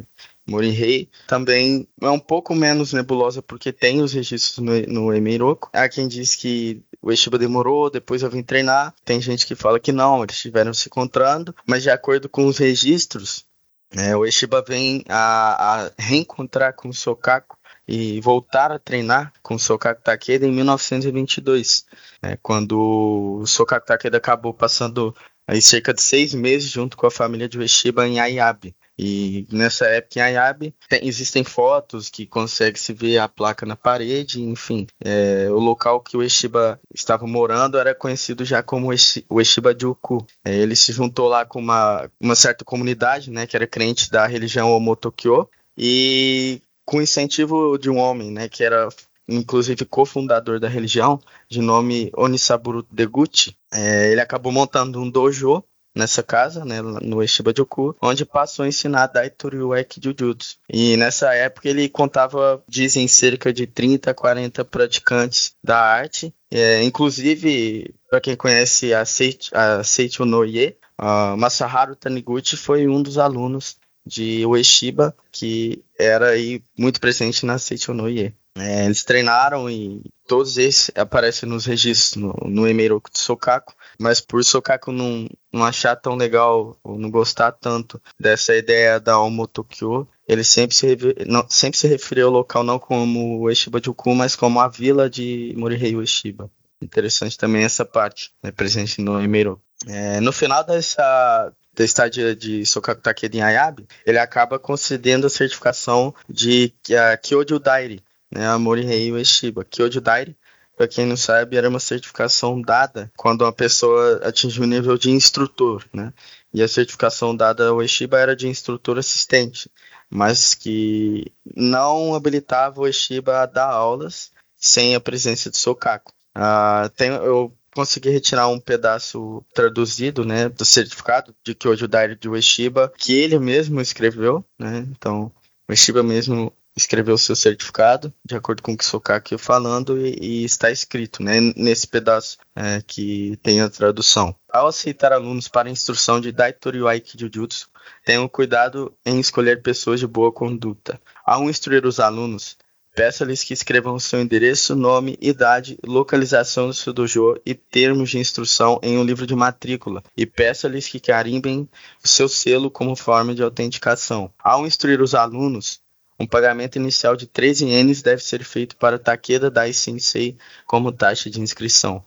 Speaker 4: Morihei, também é um pouco menos nebulosa porque tem os registros no, no. Há quem diz que o Eshiba demorou, depois eu vim treinar. Tem gente que fala que não, eles estiveram se encontrando, mas de acordo com os registros, é, o Eshiba vem a, a reencontrar com o Sokaku e voltar a treinar com o Sokaku Takeda em 1922, né, quando o Sokaku Takeda acabou passando aí cerca de seis meses junto com a família de Ueshiba em Ayabe. E nessa época em Ayabe tem, existem fotos que consegue se ver a placa na parede, enfim. É, o local que o Eshiba estava morando era conhecido já como o Eshiba Juku. É, ele se juntou lá com uma, uma certa comunidade, né, que era crente da religião Omotokyo, e com incentivo de um homem, né, que era inclusive cofundador da religião, de nome Onisaburo Deguchi, é, ele acabou montando um dojo nessa casa, né, no Eshiba Joku, onde passou a ensinar Daitoryu Eki Jujutsu. E nessa época ele contava, dizem, cerca de 30 a 40 praticantes da arte. É, inclusive, para quem conhece a, Seit, a Masaharu Taniguchi foi um dos alunos de Ueshiba, que era aí muito presente na Seicho no Ye. É, eles treinaram e todos esses aparecem nos registros no, no de Sokaku, mas por Sokaku não, não achar tão legal ou não gostar tanto dessa ideia da Omo Tokyo, ele sempre se, não, sempre se referiu ao local não como o Eshiba Juku, mas como a vila de Morihei Ueshiba. Interessante também essa parte, né, presente no Emeiroku. É, no final dessa, da estadia de Sokaku Takeda em Ayabe, ele acaba concedendo a certificação de uh, Kyoju Dairi, né, a Morihei Ueshiba. Kyoju Dairi, para quem não sabe, era uma certificação dada quando uma pessoa atingiu o nível de instrutor, né? E a certificação dada ao Ueshiba era de instrutor assistente, mas que não habilitava o Ueshiba a dar aulas sem a presença de Sokaku. Uh, tem, eu consegui retirar um pedaço traduzido, né, do certificado de Kyoju Dairi de Ueshiba, que ele mesmo escreveu, né? Então, o Ueshiba mesmo escreveu seu certificado, de acordo com o que Sokaki falando, e, e, está escrito né, nesse pedaço é, que tem a tradução. Ao aceitar alunos para instrução de Daitori Aiki Jujutsu, tenham cuidado em escolher pessoas de boa conduta. Ao instruir os alunos, peça-lhes que escrevam seu endereço, nome, idade, localização do seu dojo e termos de instrução em um livro de matrícula, e peça-lhes que carimbem o seu selo como forma de autenticação. Ao instruir os alunos, um pagamento inicial de 13 ienes deve ser feito para Takeda Dai Sensei como taxa de inscrição.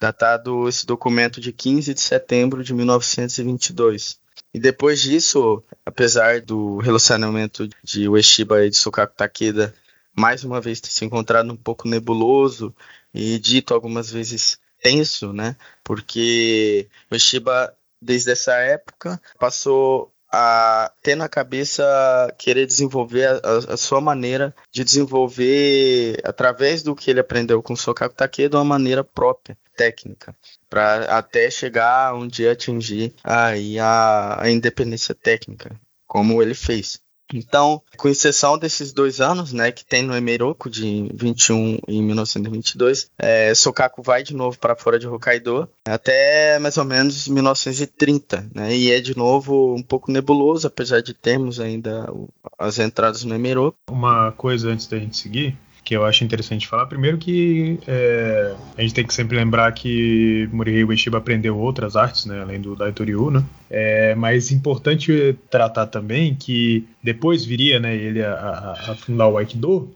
Speaker 4: Datado esse documento de 15 de setembro de 1922. E depois disso, apesar do relacionamento de Ueshiba e de Sokaku Takeda mais uma vez ter se encontrado um pouco nebuloso e dito algumas vezes tenso, né? Porque Ueshiba desde essa época passou a ter na cabeça querer desenvolver a, a, sua maneira de desenvolver através do que ele aprendeu com o Sokaku Takeda uma maneira própria, técnica, para até chegar um dia atingir aí a, a independência técnica, como ele fez. Então, com exceção desses dois anos, né, que tem no Emeiroku de 21 e 1922, é, Sokaku vai de novo para fora de Hokkaido até mais ou menos 1930, né, e é de novo um pouco nebuloso, apesar de termos ainda as entradas no Emeiroku.
Speaker 3: Uma coisa antes da gente seguir, que eu acho interessante falar. Primeiro que é, a gente tem que sempre lembrar que Morihei Ueshiba aprendeu outras artes, né, além do Daitoryu, né? É, mas importante tratar também que depois viria né, ele a, a, a fundar o Aikido,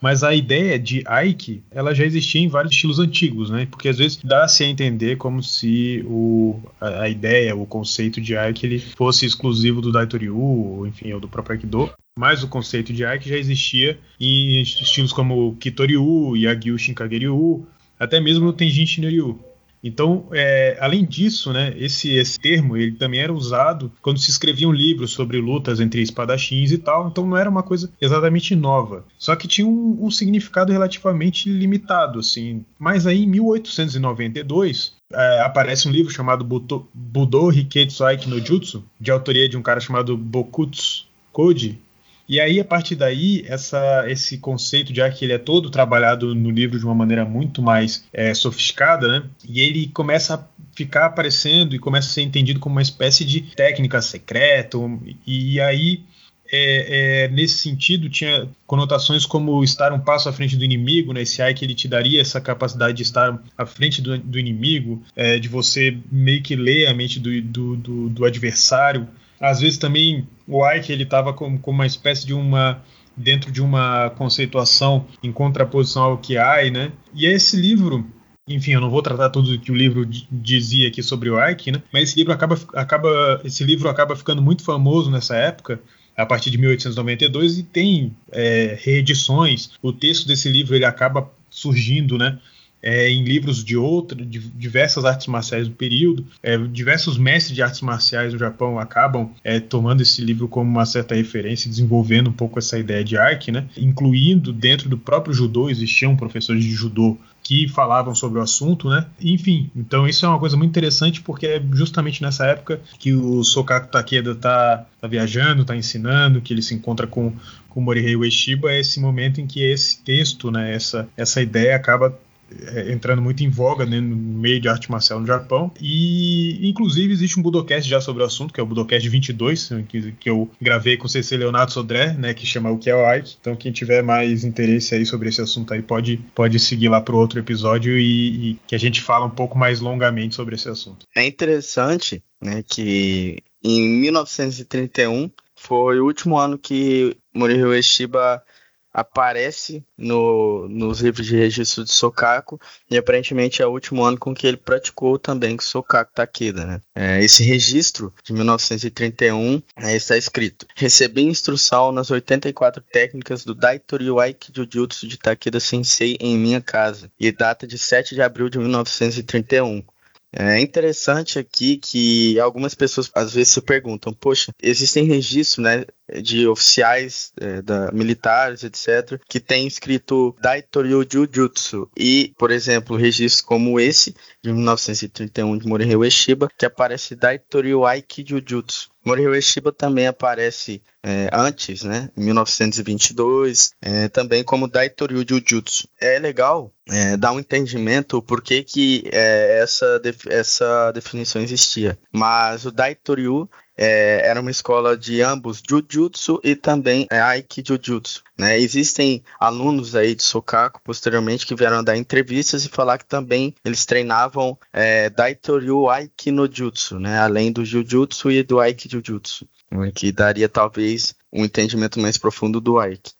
Speaker 3: Mas a ideia de Aiki, ela já existia em vários estilos antigos, né? Porque às vezes dá-se a entender como se o, a, a, ideia, o conceito de Aiki ele fosse exclusivo do Daitoryu, enfim, ou do próprio Aikido. Mas o conceito de Aiki já existia em estilos como Kitoryu, Yagyu Shinkageryu, até mesmo no Tenjin Shinryu. Então, é, além disso, né, esse, esse termo ele também era usado quando se escreviam livros sobre lutas entre espadachins e tal, então não era uma coisa exatamente nova. Só que tinha um, um significado relativamente limitado, assim. Mas aí, em 1892, é, aparece um livro chamado Budo, Budo Hiketsu Aiki no Jutsu, de autoria de um cara chamado Bokutsu Koji, e aí, a partir daí, essa, esse conceito de que ele é todo trabalhado no livro de uma maneira muito mais é, sofisticada, né? E ele começa a ficar aparecendo e começa a ser entendido como uma espécie de técnica secreta. E aí, é, é, nesse sentido, tinha conotações como estar um passo à frente do inimigo, né? Esse que ele te daria essa capacidade de estar à frente do, do inimigo, é, de você meio que ler a mente do, do, do adversário. Às vezes também o Ike ele estava como, como uma espécie de uma dentro de uma conceituação em contraposição ao que há, né? E esse livro, enfim, eu não vou tratar tudo que o livro dizia aqui sobre o Ike, né? Mas esse livro acaba, acaba, esse livro acaba ficando muito famoso nessa época, a partir de 1892 e tem é, reedições. O texto desse livro ele acaba surgindo, né? É, em livros de outras, de diversas artes marciais do período. É, diversos mestres de artes marciais do Japão acabam é, tomando esse livro como uma certa referência, desenvolvendo um pouco essa ideia de Aiki, né? Incluindo dentro do próprio judô existiam professores de judô que falavam sobre o assunto, né? Enfim, então isso é uma coisa muito interessante porque é justamente nessa época que o Sokaku Takeda tá, tá viajando, tá ensinando, que ele se encontra com, com Morihei Ueshiba, é esse momento em que esse texto, né, essa, essa ideia acaba entrando muito em voga né, no meio de arte marcial no Japão. E, inclusive, existe um Budocast já sobre o assunto, que é o Budocast 22, que, que eu gravei com o CC Leonardo Sodré, né, que chama O que é o Ike. Então, quem tiver mais interesse aí sobre esse assunto aí, pode, pode seguir lá para outro episódio e, e, que a gente fala um pouco mais longamente sobre esse assunto.
Speaker 4: É interessante né, que em 1931 foi o último ano que Morihiro Ueshiba aparece no, nos livros de registro de Sokaku e aparentemente é o último ano com que ele praticou também com Sokaku Takeda. Né? É, esse registro de 1931 é, está escrito: Recebi instrução nas 84 técnicas do Daitori Aiki Jujutsu de Takeda Sensei em minha casa e data de 7 de abril de 1931. É interessante aqui que algumas pessoas às vezes se perguntam, poxa, existem registros, né, de oficiais é, da, militares, etc., que tem escrito Daitoryu Jujutsu e, por exemplo, registros como esse de 1931 de Morihei Ueshiba, que aparece Daitoryu Aiki Jujutsu. Morihei Ueshiba também aparece é, antes, né, em 1922, é, também como Daitoryu Jujutsu. É legal é, dar um entendimento por que, que é, essa, essa definição existia. Mas o Daitoryu é, era uma escola de ambos Jujutsu e também é, Aiki Jujutsu. Né? Existem alunos aí de Sokaku posteriormente que vieram dar entrevistas e falar que também eles treinavam é, Daitoryu Aiki no Jutsu, né? além do Jujutsu e do Aiki né? que daria talvez um entendimento mais profundo do Aiki.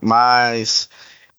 Speaker 4: Mas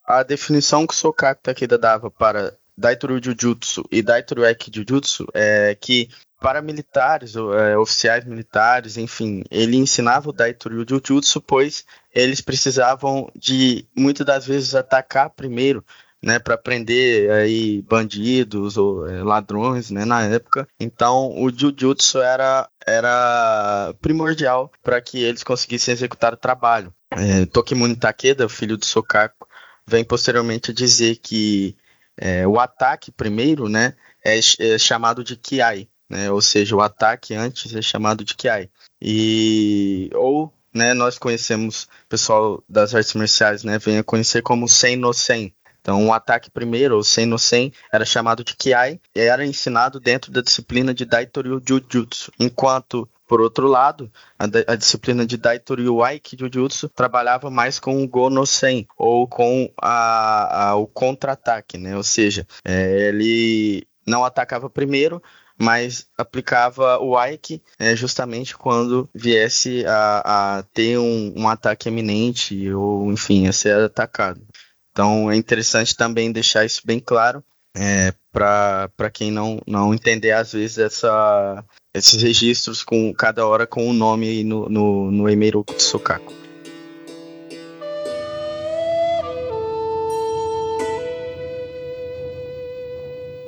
Speaker 4: a definição que o Sokaku Takeda dava para Daitoryu Jujutsu e Daitoryu Aiki Jujutsu é que para militares, é, oficiais militares, enfim, ele ensinava o Daitoryu Jujutsu, pois eles precisavam de, muitas das vezes, atacar primeiro, né, para prender aí bandidos ou é, ladrões, né, na época. Então, o Jujutsu era, era primordial para que eles conseguissem executar o trabalho. É, Tokimune Takeda, filho do Sokaku, vem posteriormente dizer que é, o ataque primeiro, né, é, é chamado de Kiai, né? Ou seja, o ataque antes é chamado de Kiai. E ou né, nós conhecemos, pessoal das artes marciais, né, vem a conhecer como Sen no Sen. Então, o ataque primeiro, ou Sen no Sen, era chamado de Kiai e era ensinado dentro da disciplina de Daitoryu Jujutsu. Enquanto, por outro lado, a, a disciplina de Daitoryu Aiki Jujutsu trabalhava mais com o Go no Sen, ou com a, a, o contra-ataque, né? Ou seja, é, ele não atacava primeiro, mas aplicava o Ike é, justamente quando viesse a, a ter um, um, ataque eminente ou, enfim, a ser atacado. Então é interessante também deixar isso bem claro é, para quem não, não entender às vezes essa, esses registros com cada hora com o nome no, no, no Emeiroku de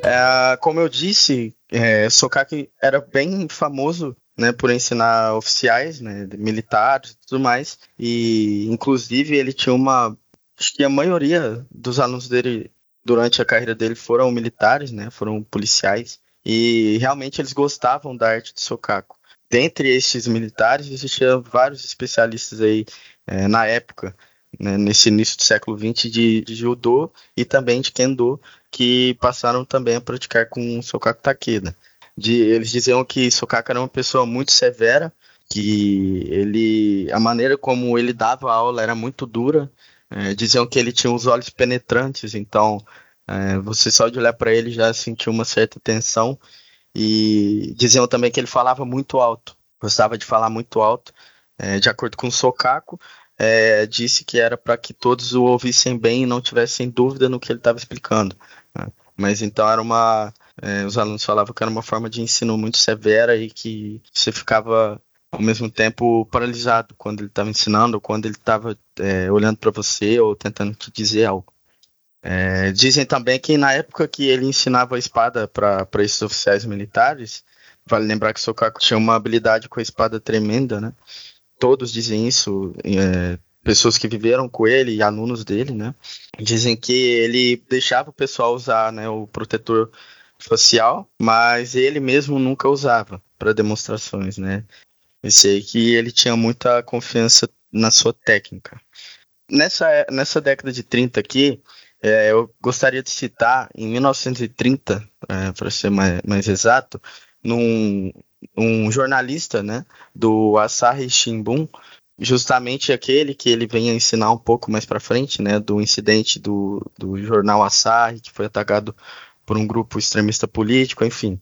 Speaker 4: É, como eu disse, é, Sokaku era bem famoso né, por ensinar oficiais, né, militares e tudo mais. E, inclusive, ele tinha uma. Acho que a maioria dos alunos dele, durante a carreira dele, foram militares, né, foram policiais. E realmente eles gostavam da arte de Sokaku. Dentre estes militares, existiam vários especialistas aí é, na época, né, nesse início do século XX, de, de judô e também de kendo, que passaram também a praticar com Sokaku Takeda de eles diziam que Sokaka era uma pessoa muito severa, que ele a maneira como ele dava a aula era muito dura. É, diziam que ele tinha os olhos penetrantes, então é, você só de olhar para ele já sentiu uma certa tensão. E diziam também que ele falava muito alto, gostava de falar muito alto. É, de acordo com o Sokaku, é, disse que era para que todos o ouvissem bem e não tivessem dúvida no que ele estava explicando. Né? Mas então era uma é, os alunos falavam que era uma forma de ensino muito severa e que você ficava ao mesmo tempo paralisado quando ele estava ensinando, ou quando ele estava é, olhando para você ou tentando te dizer algo. É, dizem também que na época que ele ensinava a espada para esses oficiais militares, vale lembrar que Sokaku tinha uma habilidade com a espada tremenda, né? Todos dizem isso, é, pessoas que viveram com ele e alunos dele, né? Dizem que ele deixava o pessoal usar né, o protetor facial, mas ele mesmo nunca usava para demonstrações, né? Eu sei que ele tinha muita confiança na sua técnica. Nessa, nessa década de 30 aqui, é, eu gostaria de citar, em 1930, é, para ser mais, mais exato, num, um jornalista né, do Asahi Shimbun, justamente aquele que ele vem a ensinar um pouco mais para frente, né, do incidente do, do jornal Asahi, que foi atacado por um grupo extremista político, enfim.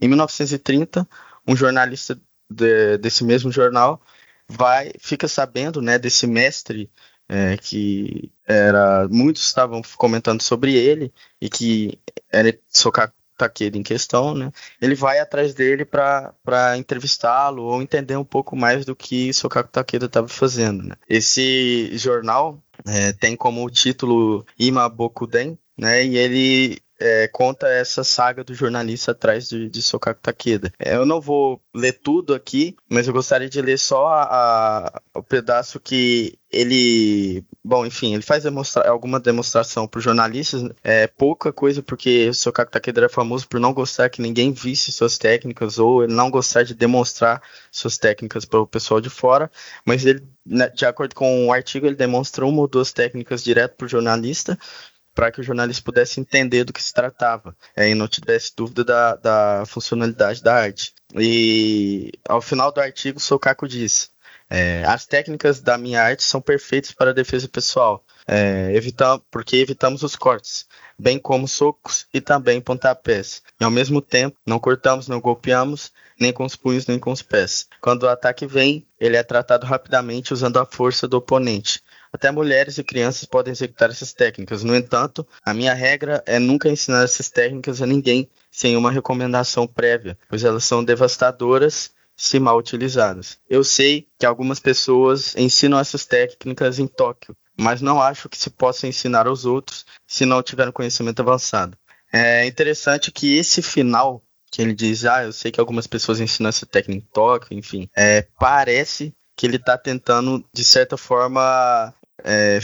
Speaker 4: Em 1930, um jornalista de, desse mesmo jornal vai fica sabendo, né, desse mestre é, que era muitos estavam comentando sobre ele e que era Sokaku Takeda em questão, né? Ele vai atrás dele para entrevistá-lo ou entender um pouco mais do que Sokaku Takeda estava fazendo. Né? Esse jornal é, tem como título Ima Bokuden, né? E ele é, conta essa saga do jornalista atrás de, de Sokaku Takeda. É, eu não vou ler tudo aqui, mas eu gostaria de ler só a, a, o pedaço que ele. Bom, enfim, ele faz demonstra alguma demonstração para os jornalistas. É pouca coisa, porque o Sokaku Takeda era famoso por não gostar que ninguém visse suas técnicas, ou ele não gostar de demonstrar suas técnicas para o pessoal de fora. Mas ele, né, de acordo com o artigo, ele demonstra uma ou duas técnicas direto para o jornalista para que o jornalista pudesse entender do que se tratava é, e não tivesse dúvida da, da, funcionalidade da arte. E ao final do artigo, Sokaku diz: é, as técnicas da minha arte são perfeitas para a defesa pessoal, é, evita porque evitamos os cortes, bem como socos e também pontapés. E ao mesmo tempo, não cortamos, não golpeamos, nem com os punhos, nem com os pés. Quando o ataque vem, ele é tratado rapidamente usando a força do oponente. Até mulheres e crianças podem executar essas técnicas. No entanto, a minha regra é nunca ensinar essas técnicas a ninguém sem uma recomendação prévia, pois elas são devastadoras se mal utilizadas. Eu sei que algumas pessoas ensinam essas técnicas em Tóquio, mas não acho que se possa ensinar aos outros se não tiver um conhecimento avançado. É interessante que esse final que ele diz, ah, eu sei que algumas pessoas ensinam essa técnica em Tóquio, enfim, é, parece que ele está tentando, de certa forma, é,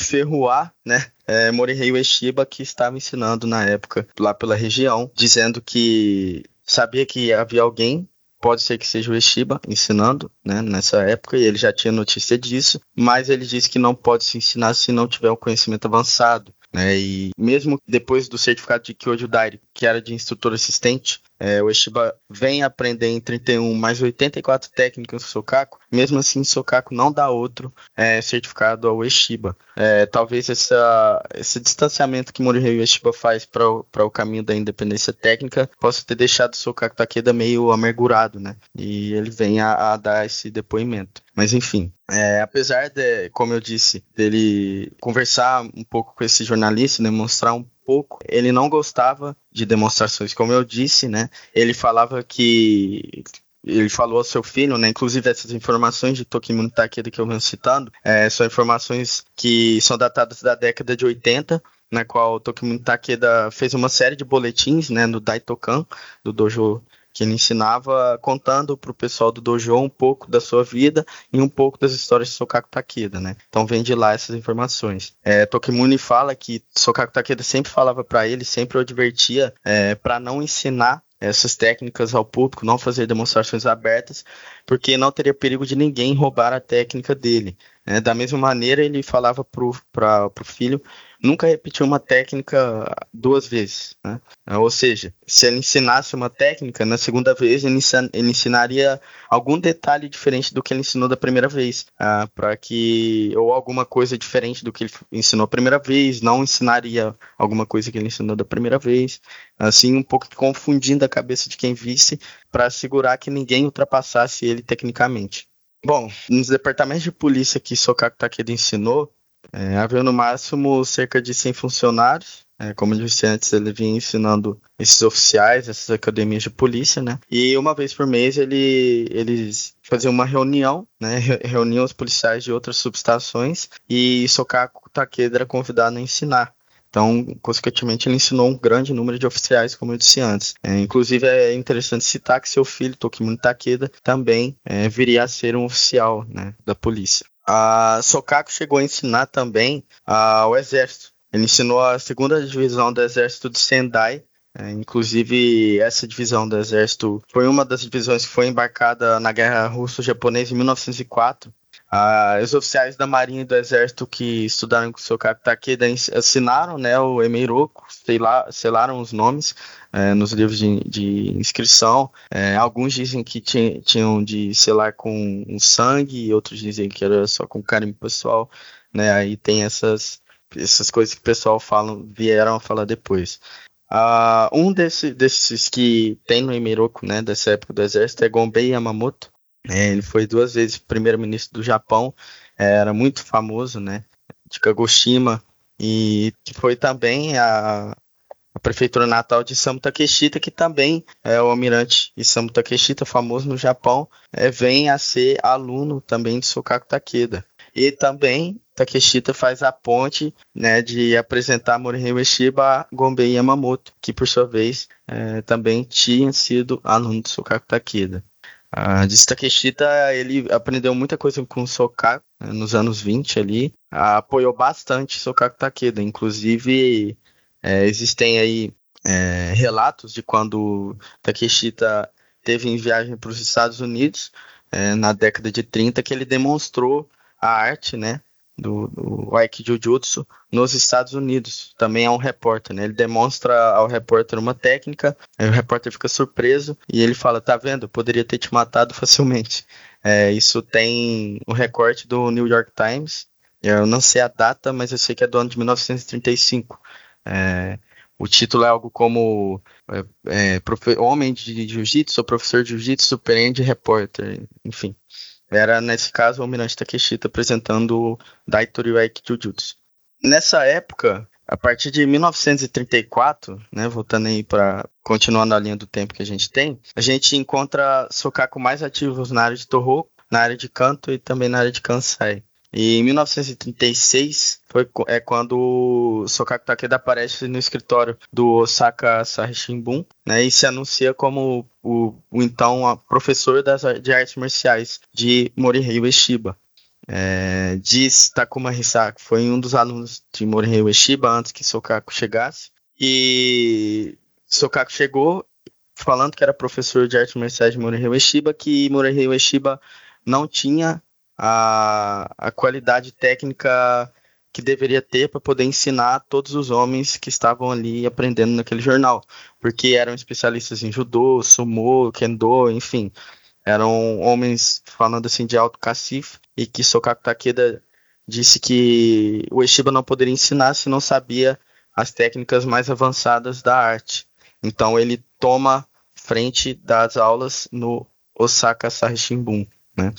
Speaker 4: né? É, Morihei Ueshiba, que estava ensinando na época lá pela região, dizendo que sabia que havia alguém, pode ser que seja o Ueshiba, ensinando, né, nessa época, e ele já tinha notícia disso, mas ele disse que não pode se ensinar se não tiver um conhecimento avançado. Né, e mesmo depois do certificado de Kyojo Dairi, que era de instrutor assistente, É, o Eshiba vem aprender em 31 mais 84 técnicas do Sokaku, mesmo assim Sokaku não dá outro é, certificado ao Eshiba. É, talvez essa, esse distanciamento que Morihei Ueshiba faz para o caminho da independência técnica possa ter deixado o Sokaku Takeda meio amargurado, né? E ele vem a, a dar esse depoimento. Mas enfim, é, apesar de, como eu disse, dele conversar um pouco com esse jornalista, demonstrar um pouco, ele não gostava de demonstrações, como eu disse, né? Ele falava que ele falou ao seu filho, né? Inclusive essas informações de Tokimune Takeda que eu venho citando, é, são informações que são datadas da década de 80, na qual Tokimune Takeda fez uma série de boletins, né, no Daitokan, do dojo que ele ensinava contando para o pessoal do dojo um pouco da sua vida e um pouco das histórias de Sokaku Takeda, né? Então vem de lá essas informações. É, Tokimune fala que Sokaku Takeda sempre falava para ele, sempre o advertia é, para não ensinar essas técnicas ao público, não fazer demonstrações abertas, porque não teria perigo de ninguém roubar a técnica dele. Né? Da mesma maneira, ele falava para o filho nunca repetir uma técnica duas vezes. Né? Ou seja, se ele ensinasse uma técnica, na segunda vez ele, ele ensinaria algum detalhe diferente do que ele ensinou da primeira vez, uh, para que ou alguma coisa diferente do que ele ensinou a primeira vez, não ensinaria alguma coisa que ele ensinou da primeira vez, assim um pouco confundindo a cabeça de quem visse para assegurar que ninguém ultrapassasse ele tecnicamente. Bom, nos departamentos de polícia que Sokaku Takeda ensinou, é, havia no máximo cerca de 100 funcionários. É, como eu disse antes, ele vinha ensinando esses oficiais, essas academias de polícia, né? E uma vez por mês ele, eles faziam uma reunião, né? Reuniam os policiais de outras subestações e Sokaku Takeda era convidado a ensinar. Então, consequentemente, ele ensinou um grande número de oficiais, como eu disse antes. É, inclusive, é interessante citar que seu filho, Tokimune Takeda, também é, viria a ser um oficial né, da polícia. A Sokaku chegou a ensinar também ao exército. Ele ensinou a segunda divisão do exército de Sendai. É, inclusive, essa divisão do exército foi uma das divisões que foi embarcada na Guerra Russo-Japonesa em 1904 ah, os oficiais da Marinha e do Exército que estudaram com o seu Takeda assinaram né, o Emeiroku, selaram os nomes é, nos livros de, de inscrição. É, alguns dizem que tinham de selar com sangue, outros dizem que era só com carinho pessoal. Né, aí tem essas, essas coisas que o pessoal falam, vieram a falar depois. Uh, um desse, desses que tem no Emeiroku, né, dessa época do exército, é Gonbei Yamamoto. É, ele foi duas vezes primeiro-ministro do Japão, é, era muito famoso, né? De Kagoshima, e que foi também a, a prefeitura natal de Isamu Takeshita, que também é o almirante Isamu Takeshita, famoso no Japão, é, vem a ser aluno também de Sokaku Takeda. E também Takeshita faz a ponte né, de apresentar Morihei Ueshiba a Gonbei Yamamoto, que por sua vez é, também tinha sido aluno de Sokaku Takeda. A de Takeshita, ele aprendeu muita coisa com o Sokaku né, nos anos 20 ali, apoiou bastante Sokaku Takeda, inclusive é, existem aí é, relatos de quando Takeshita teve em viagem para os Estados Unidos é, na década de 30 que ele demonstrou a arte, né, do, do Aikijujutsu nos Estados Unidos. Também é um repórter, né? Ele demonstra ao repórter uma técnica, aí o repórter fica surpreso e ele fala: Tá vendo? Poderia ter te matado facilmente. É, isso tem um recorte do New York Times. Eu não sei a data, mas eu sei que é do ano de 1935. É, o título é algo como é, é Homem de Jiu-Jitsu ou Professor de Jiu-Jitsu Surpreende Repórter, enfim. Era, nesse caso, o Almirante Takeshita apresentando Daitori Waiki Jujutsu. Nessa época, a partir de 1934, né, voltando aí para continuando a linha do tempo que a gente tem, a gente encontra Sokaku mais ativos na área de Toho, na área de Kanto e também na área de Kansai. E em 1936 foi é quando Sokaku Takeda aparece no escritório do Osaka Asahi Shimbun, né, e se anuncia como o, o então professor das, de artes marciais de Morihei Ueshiba. É, diz Takuma Hisaki, foi um dos alunos de Morihei Ueshiba antes que Sokaku chegasse. E Sokaku chegou falando que era professor de artes marciais de Morihei Ueshiba, que Morihei Ueshiba não tinha a, a qualidade técnica que deveria ter para poder ensinar todos os homens que estavam ali aprendendo naquele jornal, porque eram especialistas em judô, sumô, kendo, enfim, eram homens falando assim de alto cacife e que Sokaku Takeda disse que o Eshiba não poderia ensinar se não sabia as técnicas mais avançadas da arte. Então ele toma frente das aulas no Osaka Sahi Shimbun. Né?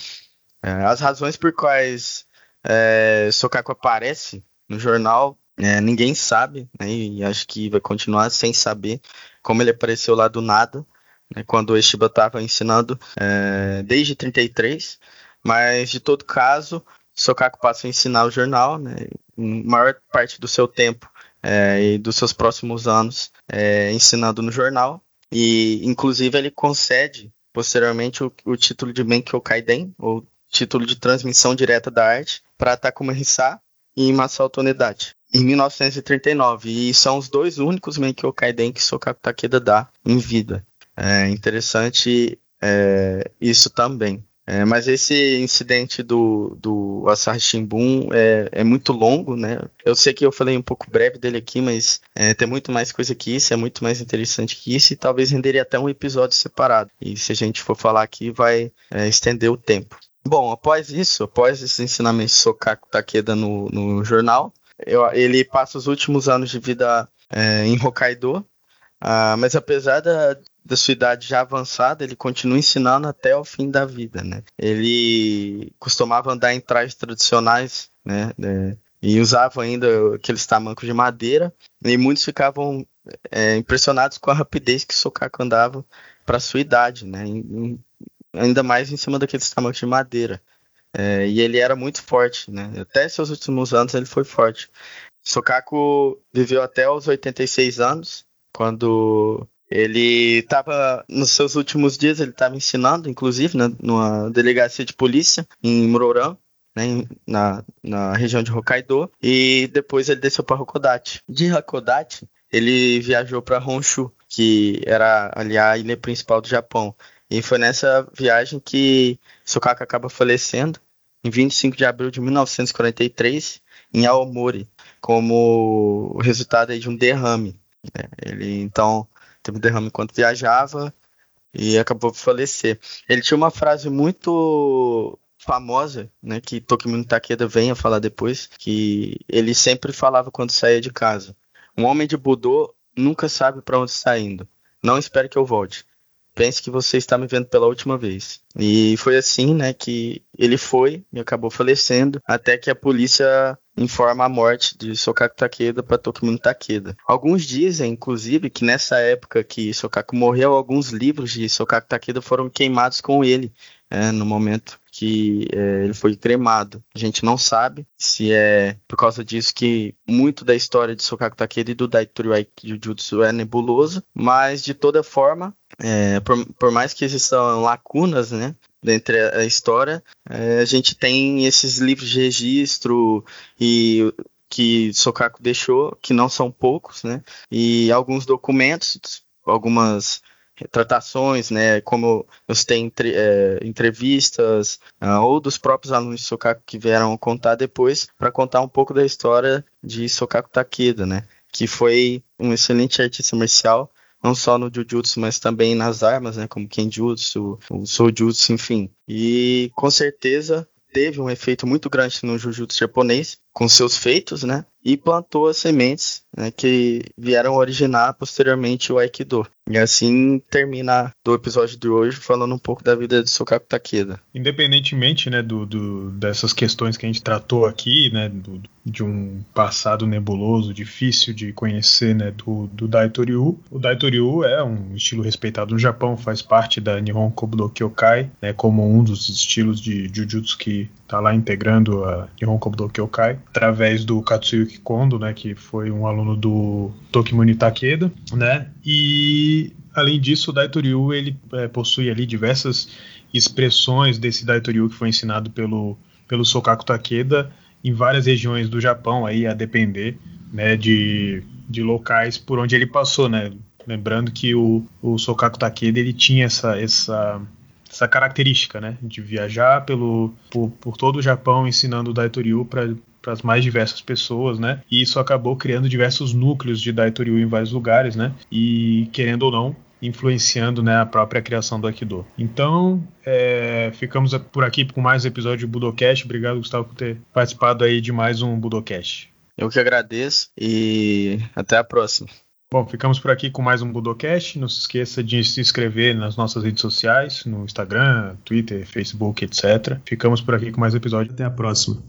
Speaker 4: É, as razões por quais é, aparece no jornal é, ninguém sabe, né, e acho que vai continuar sem saber como ele apareceu lá do nada, né, quando o Eshiba estava ensinando é, desde 33, mas de todo caso, Sokaku passa a ensinar o jornal, né, maior parte do seu tempo é, e dos seus próximos anos é, ensinando no jornal, e inclusive ele concede posteriormente o, o título de Menkyo Kaiden, ou título de transmissão direta da arte, para Takuma Hisa e Masato Tonedade, em 1939. E são os dois únicos Menkyo Kaiden que Sokaku Takeda dá em vida. É interessante é, isso também. É, mas esse incidente do, do Asahi Shimbun é, é, muito longo, né? Eu sei que eu falei um pouco breve dele aqui, mas é, tem muito mais coisa que isso, é muito mais interessante que isso, e talvez renderia até um episódio separado. E se a gente for falar aqui, vai é, estender o tempo. Bom, após isso, após esse ensinamento de Sokaku Takeda no, no jornal, eu, ele passa os últimos anos de vida é, em Hokkaido, ah, mas apesar da, da sua idade já avançada, ele continua ensinando até o fim da vida, né? Ele costumava andar em trajes tradicionais, né? É, e usava ainda aqueles tamancos de madeira, e muitos ficavam é, impressionados com a rapidez que Sokaku andava para sua idade, né? Ainda mais em cima daqueles tamancos de madeira. É, e ele era muito forte, né? Até seus últimos anos ele foi forte. Sokaku viveu até os 86 anos, quando ele estava nos seus últimos dias, ele estava ensinando, inclusive, né, numa delegacia de polícia em Muroran, né, na, na região de Hokkaido, e depois ele desceu para Hakodate. De Hakodate, ele viajou para Honshu, que era ali a ilha principal do Japão. E foi nessa viagem que Sokaku acaba falecendo, em 25 de abril de 1943, em Aomori, como resultado de um derrame. Né. Ele então teve um derrame enquanto viajava e acabou por falecer. Ele tinha uma frase muito famosa, né, que Tokimino Takeda vem a falar depois, que ele sempre falava quando saía de casa. Um homem de Budô nunca sabe para onde está indo. Não espere que eu volte. Pense que você está me vendo pela última vez. E foi assim, né, que ele foi e acabou falecendo, até que a polícia informa a morte de Sokaku Takeda para Tokimino Takeda. Alguns dizem, inclusive, que nessa época que Sokaku morreu, alguns livros de Sokaku Takeda foram queimados com ele, é, no momento que é, ele foi cremado. A gente não sabe se é por causa disso que muito da história de Sokaku Takeda e do Daitori Jujutsu é nebuloso, mas de toda forma, é, por, por mais que existam lacunas, né, dentre a história, é, a gente tem esses livros de registro e que Sokaku deixou, que não são poucos, né? E alguns documentos, algumas retratações, né? Como você tem entre, é, entrevistas uh, ou dos próprios alunos de Sokaku que vieram contar depois para contar um pouco da história de Sokaku Takeda, né? Que foi um excelente artista marcial não só no Jujutsu, mas também nas armas, né, como Kenjutsu, o Soujutsu, enfim. E com certeza teve um efeito muito grande no Jujutsu japonês, com seus feitos, né? E plantou as sementes né, que vieram originar posteriormente o Aikido. E assim termina do episódio de hoje falando um pouco da vida de Sokaku Takeda.
Speaker 3: Independentemente né, do, do, dessas questões que a gente tratou aqui, né, do, de um passado nebuloso, difícil de conhecer né, do, do Daitoryu, o Daitoryu é um estilo respeitado no Japão, faz parte da Nihon Kobudo Kyokai, né, como um dos estilos de Jujutsu que está lá integrando a Nihon Kobudo Kyokai, através do Katsuyuki Kondo, né, que foi um aluno do Tokimuni Takeda, né, e além disso o Daitoryu ele é, possui ali diversas expressões desse Daitoryu que foi ensinado pelo, pelo Sokaku Takeda em várias regiões do Japão, aí a depender né, de, de locais por onde ele passou, né, lembrando que o, o Sokaku Takeda ele tinha essa, essa essa característica, né, de viajar pelo por, por todo o Japão ensinando o Daitoryu para para as mais diversas pessoas, né? E isso acabou criando diversos núcleos de Daitoryu em vários lugares, né? E querendo ou não, influenciando né, a própria criação do Aikido. Então, é, ficamos por aqui com mais um episódio do Budocast. Obrigado, Gustavo, por ter participado aí de mais um Budocast.
Speaker 4: Eu que agradeço e até a próxima.
Speaker 3: Bom, ficamos por aqui com mais um Budocast. Não se esqueça de se inscrever nas nossas redes sociais, no Instagram, Twitter, Facebook, etc. Ficamos por aqui com mais um episódio. Até a próxima.